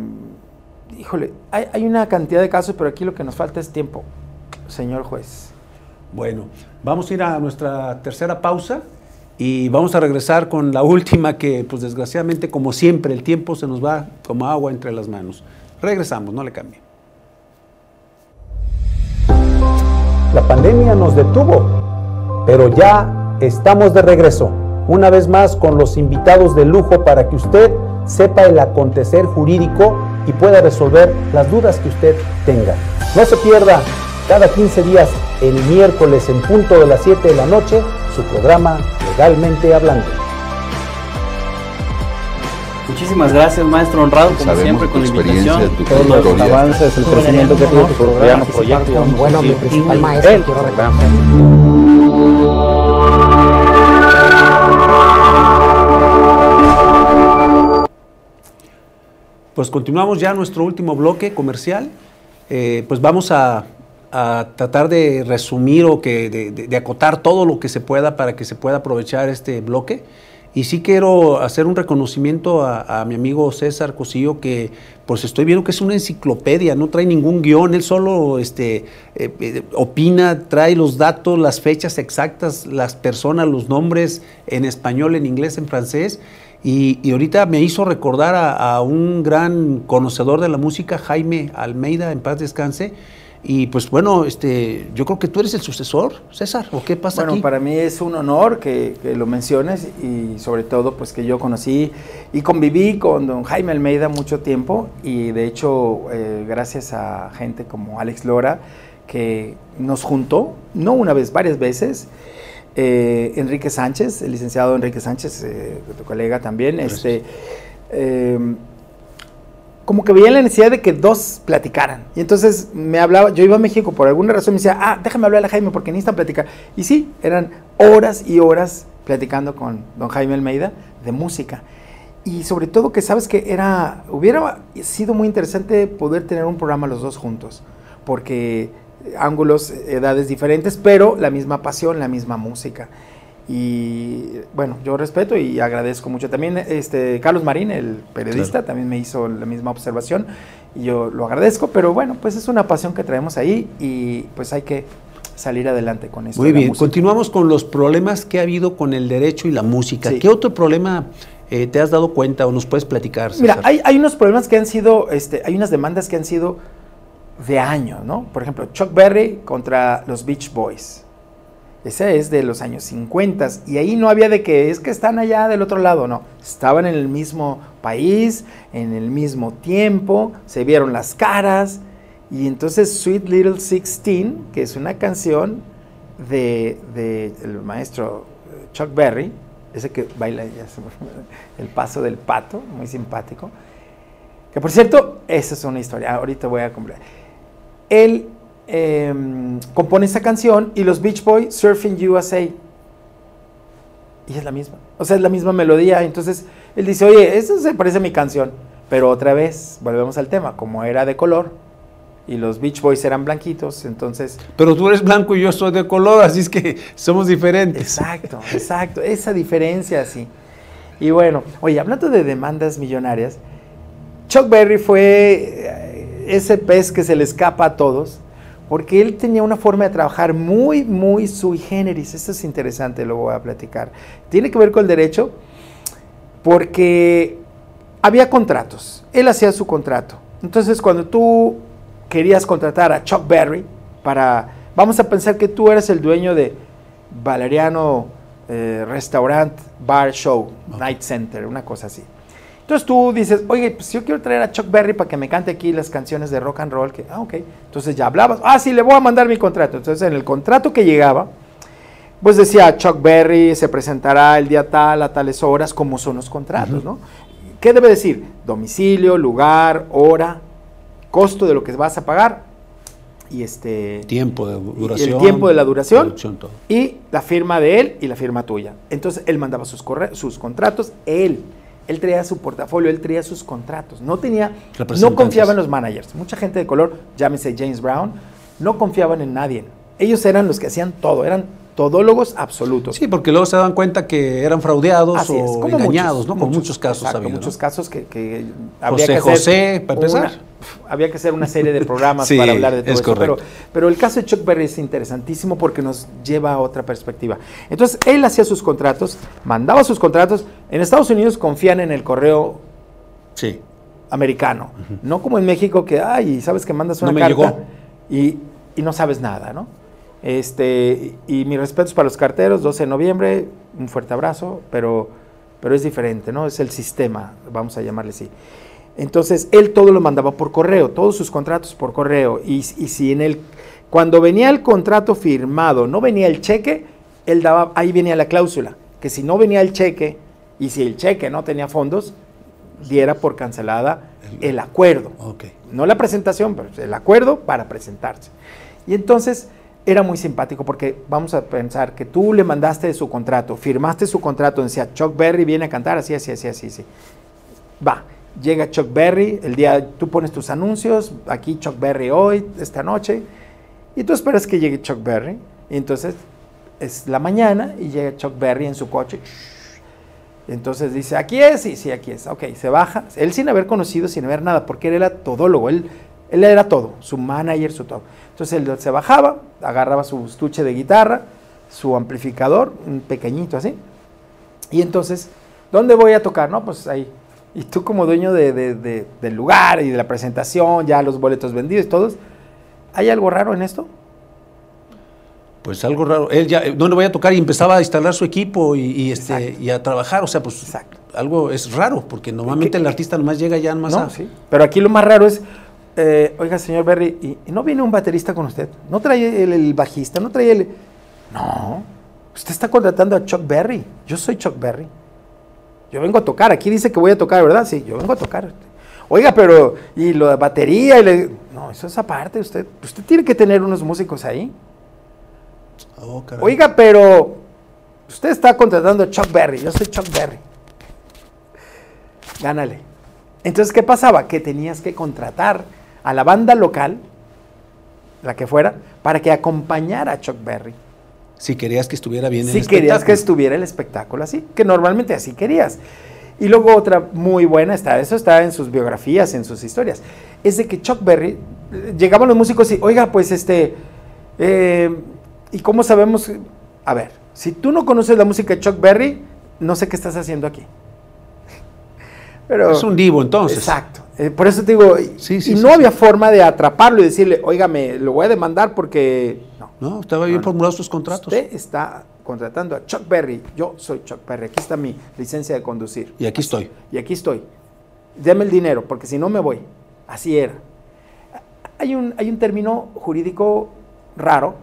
híjole, hay, hay una cantidad de casos, pero aquí lo que nos falta es tiempo señor juez. Bueno, vamos a ir a nuestra tercera pausa y vamos a regresar con la última que, pues desgraciadamente, como siempre, el tiempo se nos va como agua entre las manos. Regresamos, no le cambie. La pandemia nos detuvo, pero ya estamos de regreso, una vez más con los invitados de lujo para que usted sepa el acontecer jurídico y pueda resolver las dudas que usted tenga. No se pierda cada 15 días, el miércoles en punto de las 7 de la noche, su programa Legalmente Hablando. Muchísimas gracias, maestro honrado, como siempre, con la invitación. Todos los avances, el crecimiento que tiene tu programa, proyecto. Bueno, mi principal maestro, quiero reconocer. Pues continuamos ya nuestro último bloque comercial. Eh, pues vamos a a tratar de resumir o que de, acotar todo lo que se pueda para que se pueda aprovechar este bloque. Y sí quiero hacer un reconocimiento a, mi amigo César Cosillo, que pues estoy viendo que es una enciclopedia, no trae ningún guion, él solo este, eh, eh, opina, trae los datos, las fechas exactas, las personas, los nombres en español, en inglés, en francés. Y, ahorita me hizo recordar a, a un gran conocedor de la música, Jaime Almeida, en paz descanse, y pues bueno, este, yo creo que tú eres el sucesor, César, ¿o qué pasa bueno, para mí es un honor que, lo menciones y sobre todo pues que yo conocí y conviví con don Jaime Almeida mucho tiempo y de hecho eh, gracias a gente como Alex Lora que nos juntó, no una vez, varias veces. Eh, Enrique Sánchez, el licenciado Enrique Sánchez, eh, tu colega también, este, como que veía la necesidad de que dos platicaran. Y entonces me hablaba, yo iba a México por alguna razón, me decía, ah, déjame hablar a Jaime porque necesitan platicar. Y sí, eran horas y horas platicando con don Jaime Almeida de música. Y sobre todo que sabes que era, hubiera sido muy interesante poder tener un programa los dos juntos, porque ángulos, edades diferentes, pero la misma pasión, la misma música. Y bueno, yo respeto y agradezco mucho. También este Carlos Marín, el periodista, también me hizo la misma observación y yo lo agradezco, pero bueno, pues es una pasión que traemos ahí y pues hay que salir adelante con esto. Muy bien, continuamos con los problemas que ha habido con el derecho y la música. ¿Qué otro problema eh, te has dado cuenta o nos puedes platicar? Mira, hay, hay, unos problemas que han sido, este, hay unas demandas que han sido de años, ¿no? Por ejemplo, Chuck Berry contra los Beach Boys. Ese es de los años 50 y ahí no había de que es que están allá del otro lado, no. Estaban en el mismo país, en el mismo tiempo, se vieron las caras y entonces Sweet Little Sixteen, que es una canción de, el maestro Chuck Berry, ese que baila el paso del pato, muy simpático. Que por cierto, esa es una historia, ahorita voy a comprar. Él Em, compone esta canción y los Beach Boys Surfing USA. Y es la misma. O sea, es la misma melodía. Entonces él dice, oye, eso se parece a mi canción. Pero otra vez, volvemos al tema, como era de color y los Beach Boys eran blanquitos, entonces... Pero tú eres blanco y yo soy de color, así es que somos diferentes. Exacto, exacto, esa diferencia sí. Y bueno, oye, hablando de demandas millonarias, Chuck Berry fue eh, ese pez que se le escapa a todos porque él tenía una forma de trabajar muy, muy sui generis. Esto es interesante, lo voy a platicar. Tiene que ver con el derecho porque había contratos. Él hacía su contrato. Entonces, cuando tú querías contratar a Chuck Berry para, vamos a pensar que tú eres el dueño de Valeriano eh, Restaurant Bar Show, Night Center, una cosa así. Entonces tú dices, oye, pues yo quiero traer a Chuck Berry para que me cante aquí las canciones de rock and roll. Que, ah, ok. Entonces ya hablabas, ah, sí, le voy a mandar mi contrato. Entonces en el contrato que llegaba, pues decía Chuck Berry se presentará el día tal, a tales horas, como son los contratos, ¿no? ¿Qué debe decir? Domicilio, lugar, hora, costo de lo que vas a pagar y este tiempo de duración, el tiempo de la duración y la firma de él y la firma tuya. Entonces él mandaba sus corre- sus contratos, él él traía su portafolio, él traía sus contratos. No tenía no confiaba en los managers. Mucha gente de color, llámese James Brown, no confiaban en nadie. Ellos eran los que hacían todo, eran todólogos absolutos. Sí, porque luego se dan cuenta que eran fraudeados Así o como engañados, muchos, ¿no? Como muchos casos exacto, habido, muchos ¿no? casos que, que José que hacer José, para empezar. una- había que hacer una serie de programas Sí, para hablar de todo es eso. Pero, correcto. pero el caso de Chuck Berry es interesantísimo porque nos lleva a otra perspectiva. Entonces, él hacía sus contratos, mandaba sus contratos. En Estados Unidos confían en el correo Sí. americano. No como en México que, ay, sabes que mandas No una me carta y, y no sabes nada, ¿no? Este, y mis respetos para los carteros, 12 de noviembre, un fuerte abrazo, pero, pero es diferente, ¿no? Es el sistema, vamos a llamarle así. Entonces, él todo lo mandaba por correo, todos sus contratos por correo. Y, y si en el, cuando venía el contrato firmado, no venía el cheque, él daba, ahí venía la cláusula, que si no venía el cheque, y si el cheque no tenía fondos, diera por cancelada el acuerdo. Ok. No la presentación, pero el acuerdo para presentarse. Y entonces era muy simpático porque vamos a pensar que tú le mandaste su contrato, firmaste su contrato, decía Chuck Berry viene a cantar, así, así, así, así, así. Va, llega Chuck Berry, el día tú pones tus anuncios, aquí Chuck Berry hoy, esta noche, y tú esperas que llegue Chuck Berry, y entonces es la mañana y llega Chuck Berry en su coche. Entonces dice, aquí es, y sí, aquí es. Ok, se baja. Él sin haber conocido, sin haber nada, porque él era todólogo, él, él era todo, su manager, su todo. Entonces él se bajaba, agarraba su estuche de guitarra, su amplificador, un pequeñito así. Y entonces, ¿dónde voy a tocar? No, pues ahí. Y tú como dueño de- de- de- del lugar y de la presentación, ya los boletos vendidos, todos, ¿hay algo raro en esto? Pues algo raro. Él ya, eh, ¿dónde voy a tocar? Y empezaba a instalar su equipo y, y, este, y a trabajar. O sea, pues Exacto. algo es raro, porque normalmente ¿Qué- el artista nomás llega ya nomás No, a- sí. Pero aquí lo más raro es, eh, oiga, señor Berry, ¿y, y no viene un baterista con usted? ¿No trae el, el bajista? ¿No trae el...? No, usted está contratando a Chuck Berry. Yo soy Chuck Berry. Yo vengo a tocar. Aquí dice que voy a tocar, ¿verdad? Sí, yo vengo a tocar. Oiga, pero, ¿y lo de batería? Y le- No, eso es aparte. Usted, usted tiene que tener unos músicos ahí. Oh. Oiga, pero usted está contratando a Chuck Berry. Yo soy Chuck Berry. Gánale. Entonces, ¿qué pasaba? Que tenías que contratar a la banda local, la que fuera, para que acompañara a Chuck Berry. Si querías que estuviera bien Si el querías que espectáculo. estuviera el espectáculo así, que normalmente así querías. Y luego otra muy buena está, eso está en sus biografías, en sus historias, es de que Chuck Berry, llegaban los músicos y, oiga, pues este, eh, ¿y cómo sabemos? A ver, si tú no conoces la música de Chuck Berry, no sé qué estás haciendo aquí. Pero, Es un divo entonces. Exacto. Eh, por eso te digo, y- Sí, sí, y sí, no sí. había forma de atraparlo y decirle, oígame, lo voy a demandar porque... No. No, estaba bien No, formulados sus contratos. Usted está contratando a Chuck Berry. Yo soy Chuck Berry. Aquí está mi licencia de conducir. Y aquí estoy. Y aquí estoy. Deme el dinero, porque si no me voy. Así era. Hay un, hay un término jurídico raro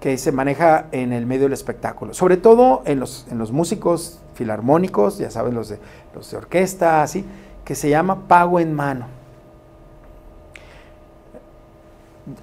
que se maneja en el medio del espectáculo, sobre todo en los, en los músicos filarmónicos, ya saben, los de, los de orquesta, así, que se llama pago en mano.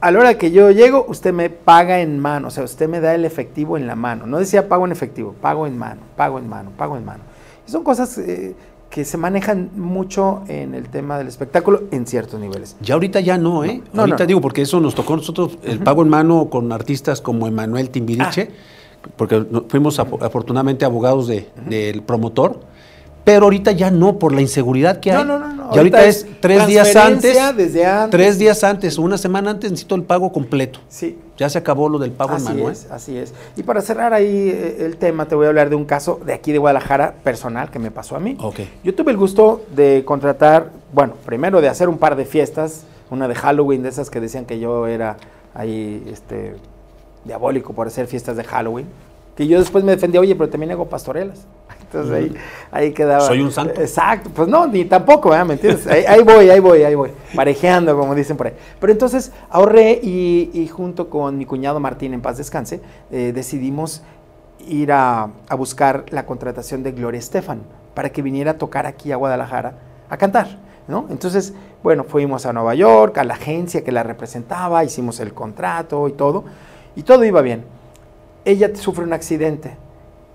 A la hora que yo llego, usted me paga en mano, o sea, usted me da el efectivo en la mano. No decía pago en efectivo, pago en mano, pago en mano, pago en mano. Y son cosas eh, que se manejan mucho en el tema del espectáculo en ciertos niveles. Ya ahorita ya no, ¿eh? No, ahorita no. digo, porque eso nos tocó a nosotros el pago en mano con artistas como Emanuel Timbiriche, Ah. Porque fuimos afortunadamente abogados de- del promotor, pero ahorita ya no, por la inseguridad que hay. No, no, no, no. Y ahorita es tres días antes. Desde antes. Tres días antes, una semana antes necesito el pago completo. Sí. Ya se acabó lo del pago Así en mano. ¿eh? es, así es. Y para cerrar ahí eh, el tema, te voy a hablar de un caso de aquí de Guadalajara personal que me pasó a mí. Ok. Yo tuve el gusto de contratar, bueno, primero de hacer un par de fiestas, una de Halloween, de esas que decían que yo era ahí, este, diabólico por hacer fiestas de Halloween. Que yo después me defendía, oye, pero también hago pastorelas. Entonces ahí, ahí quedaba. Soy un santo. Exacto, pues no, ni tampoco, ¿verdad? ¿me entiendes? Ahí, ahí voy, ahí voy, ahí voy, parejeando, como dicen por ahí. Pero entonces ahorré y, y junto con mi cuñado Martín, en paz descanse, eh, decidimos ir a, a buscar la contratación de Gloria Estefan para que viniera a tocar aquí a Guadalajara a cantar, ¿no? Entonces, bueno, fuimos a Nueva York, a la agencia que la representaba, hicimos el contrato y todo, y todo iba bien. Ella sufre un accidente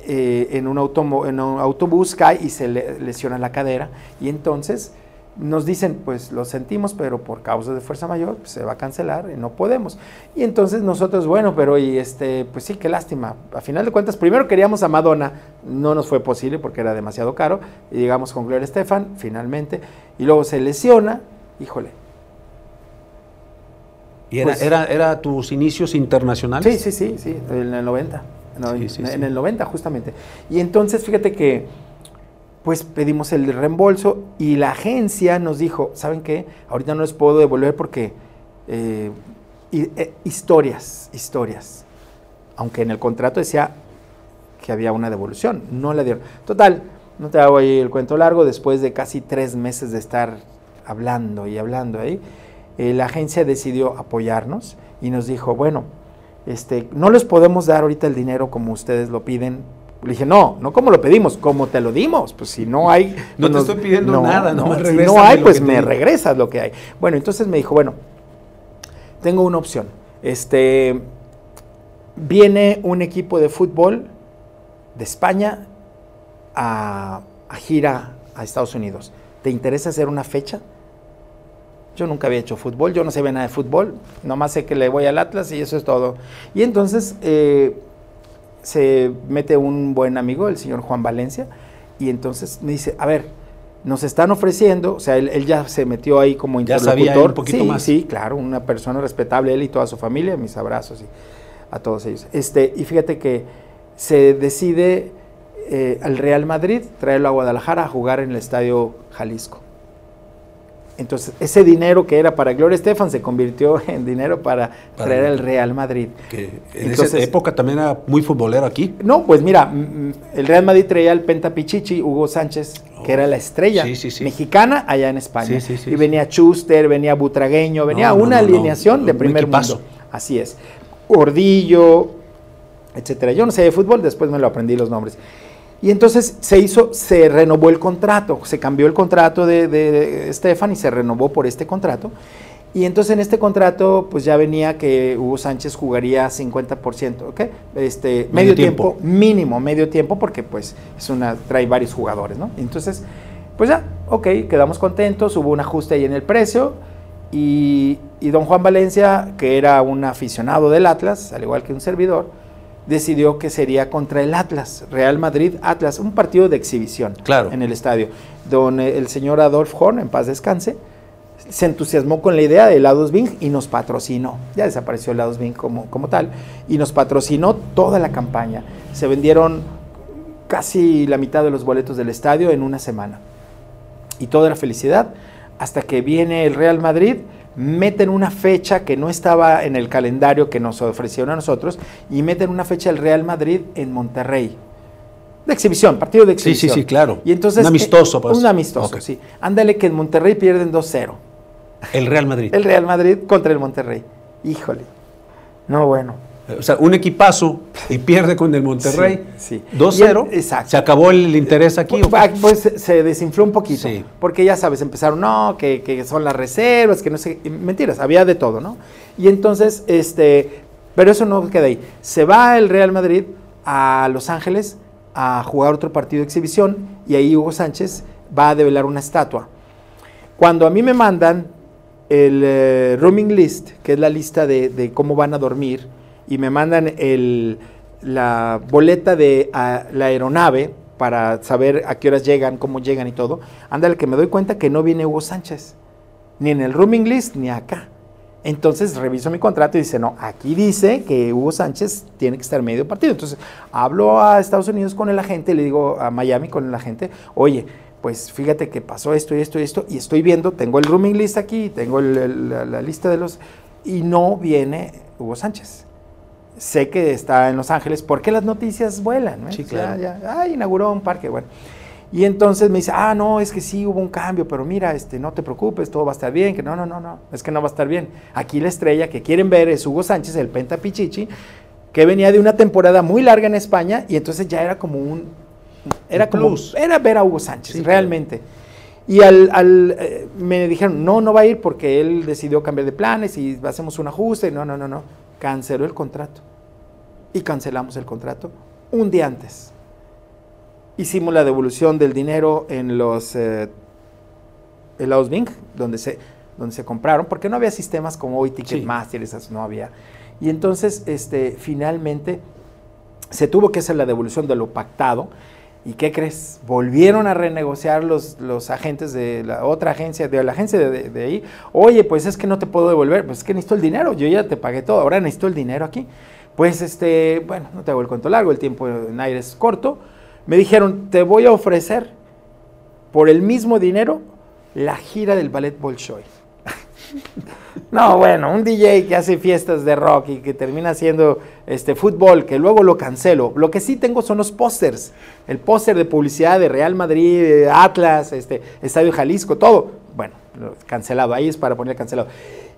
eh, en, un autobús, cae y se le lesiona la cadera, y entonces nos dicen, pues lo sentimos, pero por causa de fuerza mayor pues, se va a cancelar y no podemos. Y entonces nosotros, bueno, pero y este, pues sí, qué lástima. A final de cuentas, primero queríamos a Madonna, no nos fue posible porque era demasiado caro, y llegamos con Gloria Estefan, finalmente, y luego se lesiona, híjole. ¿Y era, Pues- era, era tus inicios internacionales? Sí, sí, sí, sí, en el 90. no, Sí, en- sí, en sí. el 90 justamente. Y entonces fíjate que pues pedimos el reembolso y la agencia nos dijo, ¿saben qué? Ahorita no les puedo devolver porque eh, eh, historias, historias. Aunque en el contrato decía que había una devolución, no la dieron. Total, no te hago ahí el cuento largo, después de casi tres meses de estar hablando y hablando ahí, eh, la agencia decidió apoyarnos y nos dijo, bueno, este, no les podemos dar ahorita el dinero como ustedes lo piden. Le dije, no, no como lo pedimos, como te lo dimos. Pues si no hay... No pues te estoy pidiendo nada, nomás si regrésame no hay, pues me regresas lo que hay. Bueno, entonces me dijo, bueno, tengo una opción. Este, viene un equipo de fútbol de España a, a gira a Estados Unidos. ¿Te interesa hacer una fecha? Yo nunca había hecho fútbol, yo no sabía nada de fútbol, nomás sé que le voy al Atlas y eso es todo. Y entonces eh, se mete un buen amigo, el señor Juan Valencia, y entonces me dice, a ver, nos están ofreciendo, o sea, él, él ya se metió ahí como Ya interlocutor. sabía un poquito sí, más. Sí, claro, una persona respetable, él y toda su familia, mis abrazos y a todos ellos. Este, y fíjate que se decide eh, al Real Madrid traerlo a Guadalajara a jugar en el Estadio Jalisco. Entonces, ese dinero que era para Gloria Estefan se convirtió en dinero para, Para traer el- al Real Madrid. Que en Entonces- esa época también era muy futbolero aquí. No, pues mira, el Real Madrid traía al Penta Pichichi, Hugo Sánchez, que era la estrella Sí, sí, sí. mexicana allá en España. Sí, sí, sí, y venía Schuster, venía Butragueño, venía No, una no, no. alineación de primer mundo. Así es. Ordillo, etcétera. Yo no sé de fútbol, después me lo aprendí los nombres. Y entonces se hizo, se renovó el contrato, se cambió el contrato de, de Estefan y se renovó por este contrato. Y entonces en este contrato pues ya venía que Hugo Sánchez jugaría 50%, ¿ok? Este, medio, tiempo. tiempo. mínimo medio tiempo porque pues es una, trae varios jugadores, ¿no? Entonces, pues ya, ok, quedamos contentos, hubo un ajuste ahí en el precio y, y don Juan Valencia, que era un aficionado del Atlas, al igual que un servidor, decidió que sería contra el Atlas, Real Madrid Atlas, un partido de exhibición Claro. en el estadio. Don eh, el señor Adolf Horn, en paz descanse, se entusiasmó con la idea de Helados Bing y nos patrocinó. Ya desapareció Helados Bing como, como tal. Y nos patrocinó toda la campaña. Se vendieron casi la mitad de los boletos del estadio en una semana. Y toda la felicidad hasta que viene el Real Madrid, meten una fecha que no estaba en el calendario que nos ofrecieron a nosotros y meten una fecha el Real Madrid en Monterrey. De exhibición, partido de Sí, sí, exhibición. sí, claro. Y entonces, Un amistoso, eh, pues. Un amistoso, sí. Ándale que en Monterrey pierden 2-0. El Real Madrid. El Real Madrid contra el Monterrey. Híjole. No, bueno. O sea, un equipazo y pierde con el Monterrey. Sí, sí. 2-0. Y el- exacto. Se acabó el interés aquí. ¿o qué? Pues, pues, se- desinfló un poquito. Sí. Porque ya sabes, empezaron, no, que, que son las reservas, que no sé. Mentiras, había de todo, ¿no? Y entonces, este. Pero eso no queda ahí. Se va el Real Madrid a Los Ángeles a jugar otro partido de exhibición y ahí Hugo Sánchez va a develar una estatua. Cuando a mí me mandan el eh, rooming list, que es la lista de, de cómo van a dormir, y me mandan el, la boleta de la aeronave para saber a qué horas llegan, cómo llegan y todo. Ándale, que me doy cuenta que no viene Hugo Sánchez, ni en el rooming list, ni acá. Entonces reviso mi contrato y dice, no, aquí dice que Hugo Sánchez tiene que estar medio partido. Entonces hablo a Estados Unidos con el agente, le digo a Miami con el agente, oye, pues fíjate que pasó esto y esto y esto, y estoy viendo, tengo el rooming list aquí, tengo la, lista de los, y no viene Hugo Sánchez. Sé que está en Los Ángeles, porque las noticias vuelan? Sí, claro. ah, inauguró un parque, bueno. Y entonces me dice, ah, no, es que sí hubo un cambio, pero mira, este, no te preocupes, todo va a estar bien, que no, no, no, no, es que no va a estar bien. Aquí la estrella que quieren ver es Hugo Sánchez, el Penta Pichichi, que venía de una temporada muy larga en España y entonces ya era como un, era como, era ver a Hugo Sánchez, realmente. Y al, al eh, me dijeron, no, no va a ir porque él decidió cambiar de planes y hacemos un ajuste. No, no, no, no. Canceló el contrato. Y cancelamos el contrato un día antes hicimos la devolución del dinero en los eh, helados Bing, donde se, donde se compraron, porque no había sistemas como hoy Ticketmaster, esas no había. Y entonces, este, finalmente, se tuvo que hacer la devolución de lo pactado. ¿Y qué crees? Volvieron a renegociar los, los agentes de la otra agencia, de la agencia de, de, ahí. Oye, pues es que no te puedo devolver, pues es que necesito el dinero, yo ya te pagué todo, ahora necesito el dinero aquí. Pues, este, bueno, no te hago el cuento largo, el tiempo en aire es corto me dijeron, te voy a ofrecer por el mismo dinero la gira del ballet Bolshoi. No, bueno, un DJ que hace fiestas de rock y que termina haciendo este fútbol, que luego lo cancelo. Lo que sí tengo son los pósters. El póster de publicidad de Real Madrid, Atlas, este, Estadio Jalisco, todo. Bueno, cancelado, ahí es para poner cancelado.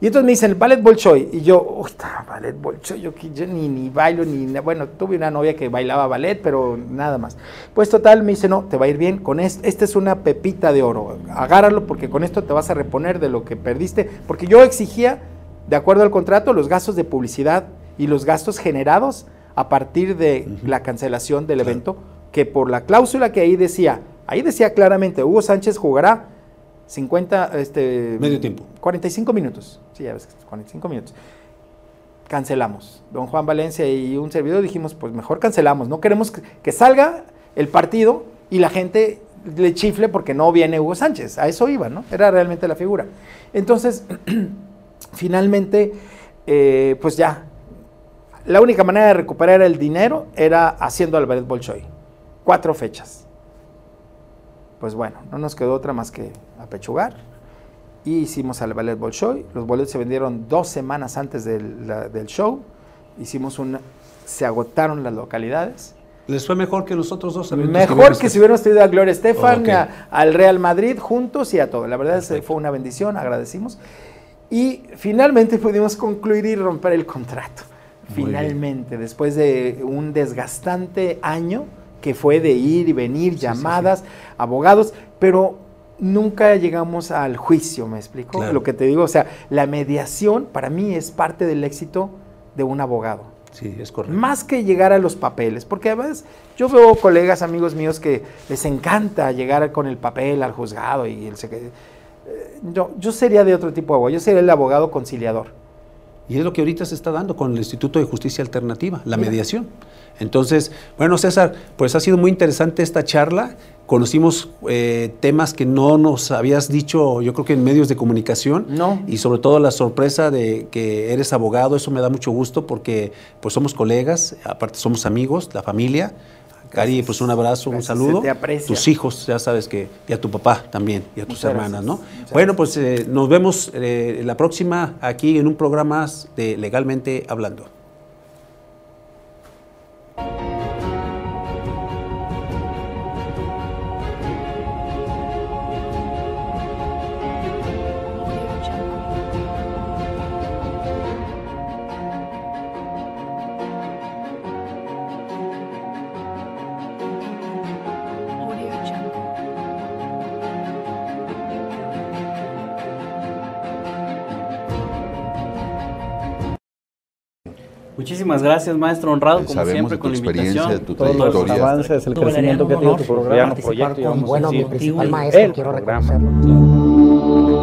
Y entonces me dicen, el ballet Bolshoi. Y yo, uy, ballet Bolshoi, yo, yo ni, ni bailo, ni. Bueno, tuve una novia que bailaba ballet, pero nada más. Pues total, me dice, no, te va a ir bien. Con este, esta es una pepita de oro. Agárralo porque con esto te vas a reponer de lo que perdiste. Porque yo exigía, de acuerdo al contrato, los gastos de publicidad y los gastos generados a partir de la cancelación del evento, que por la cláusula que ahí decía, ahí decía claramente, Hugo Sánchez jugará 50, este... Medio tiempo. 45 minutos. Sí, ya ves, 45 minutos. Cancelamos. Don Juan Valencia y un servidor dijimos, pues mejor cancelamos. No queremos que, salga el partido y la gente le chifle porque no viene Hugo Sánchez. A eso iba, ¿no? Era realmente la figura. Entonces, finalmente, eh, pues ya. La única manera de recuperar el dinero era haciendo al Bolshoi. Cuatro fechas pues bueno, no nos quedó otra más que apechugar. Y hicimos al Ballet Bolshoi. Los boletos se vendieron dos semanas antes del, show. Hicimos un... Se agotaron las localidades. ¿Les fue mejor que los otros dos eventos? Mejor que, si hubiéramos tenido a Gloria Estefan, al Real Madrid juntos y a todo. La verdad que fue una bendición, agradecimos. Y finalmente pudimos concluir y romper el contrato. finalmente, después de un desgastante año que fue de ir y venir, llamadas, abogados, pero nunca llegamos al juicio, ¿me explico? Lo que te digo, o sea, la mediación para mí es parte del éxito de un abogado. Sí, es correcto. Más que llegar a los papeles, porque a veces yo veo colegas, amigos míos que les encanta llegar con el papel al juzgado y el eh, yo, yo sería de otro tipo de abogado, yo sería el abogado conciliador. Y es lo que ahorita se está dando con el Instituto de Justicia Alternativa, la mediación. Entonces, bueno, César, pues ha sido muy interesante esta charla. Conocimos eh, temas que no nos habías dicho, yo creo que en medios de comunicación. No. Y sobre todo la sorpresa de que eres abogado, eso me da mucho gusto porque pues somos colegas, aparte somos amigos, la familia. Cari, pues un abrazo, un saludo. Te aprecio. Tus hijos, ya sabes que, y a tu papá también, y a tus hermanas, ¿no? bueno, pues eh, nos vemos eh, la próxima aquí en un programa de Legalmente Hablando. Muchísimas gracias, maestro honrado, como siempre, con la invitación. Tu Todos los avances, el crecimiento que ha tenido tu programa. Proyecto, con, bueno, mi principal maestro, quiero reconocerlo.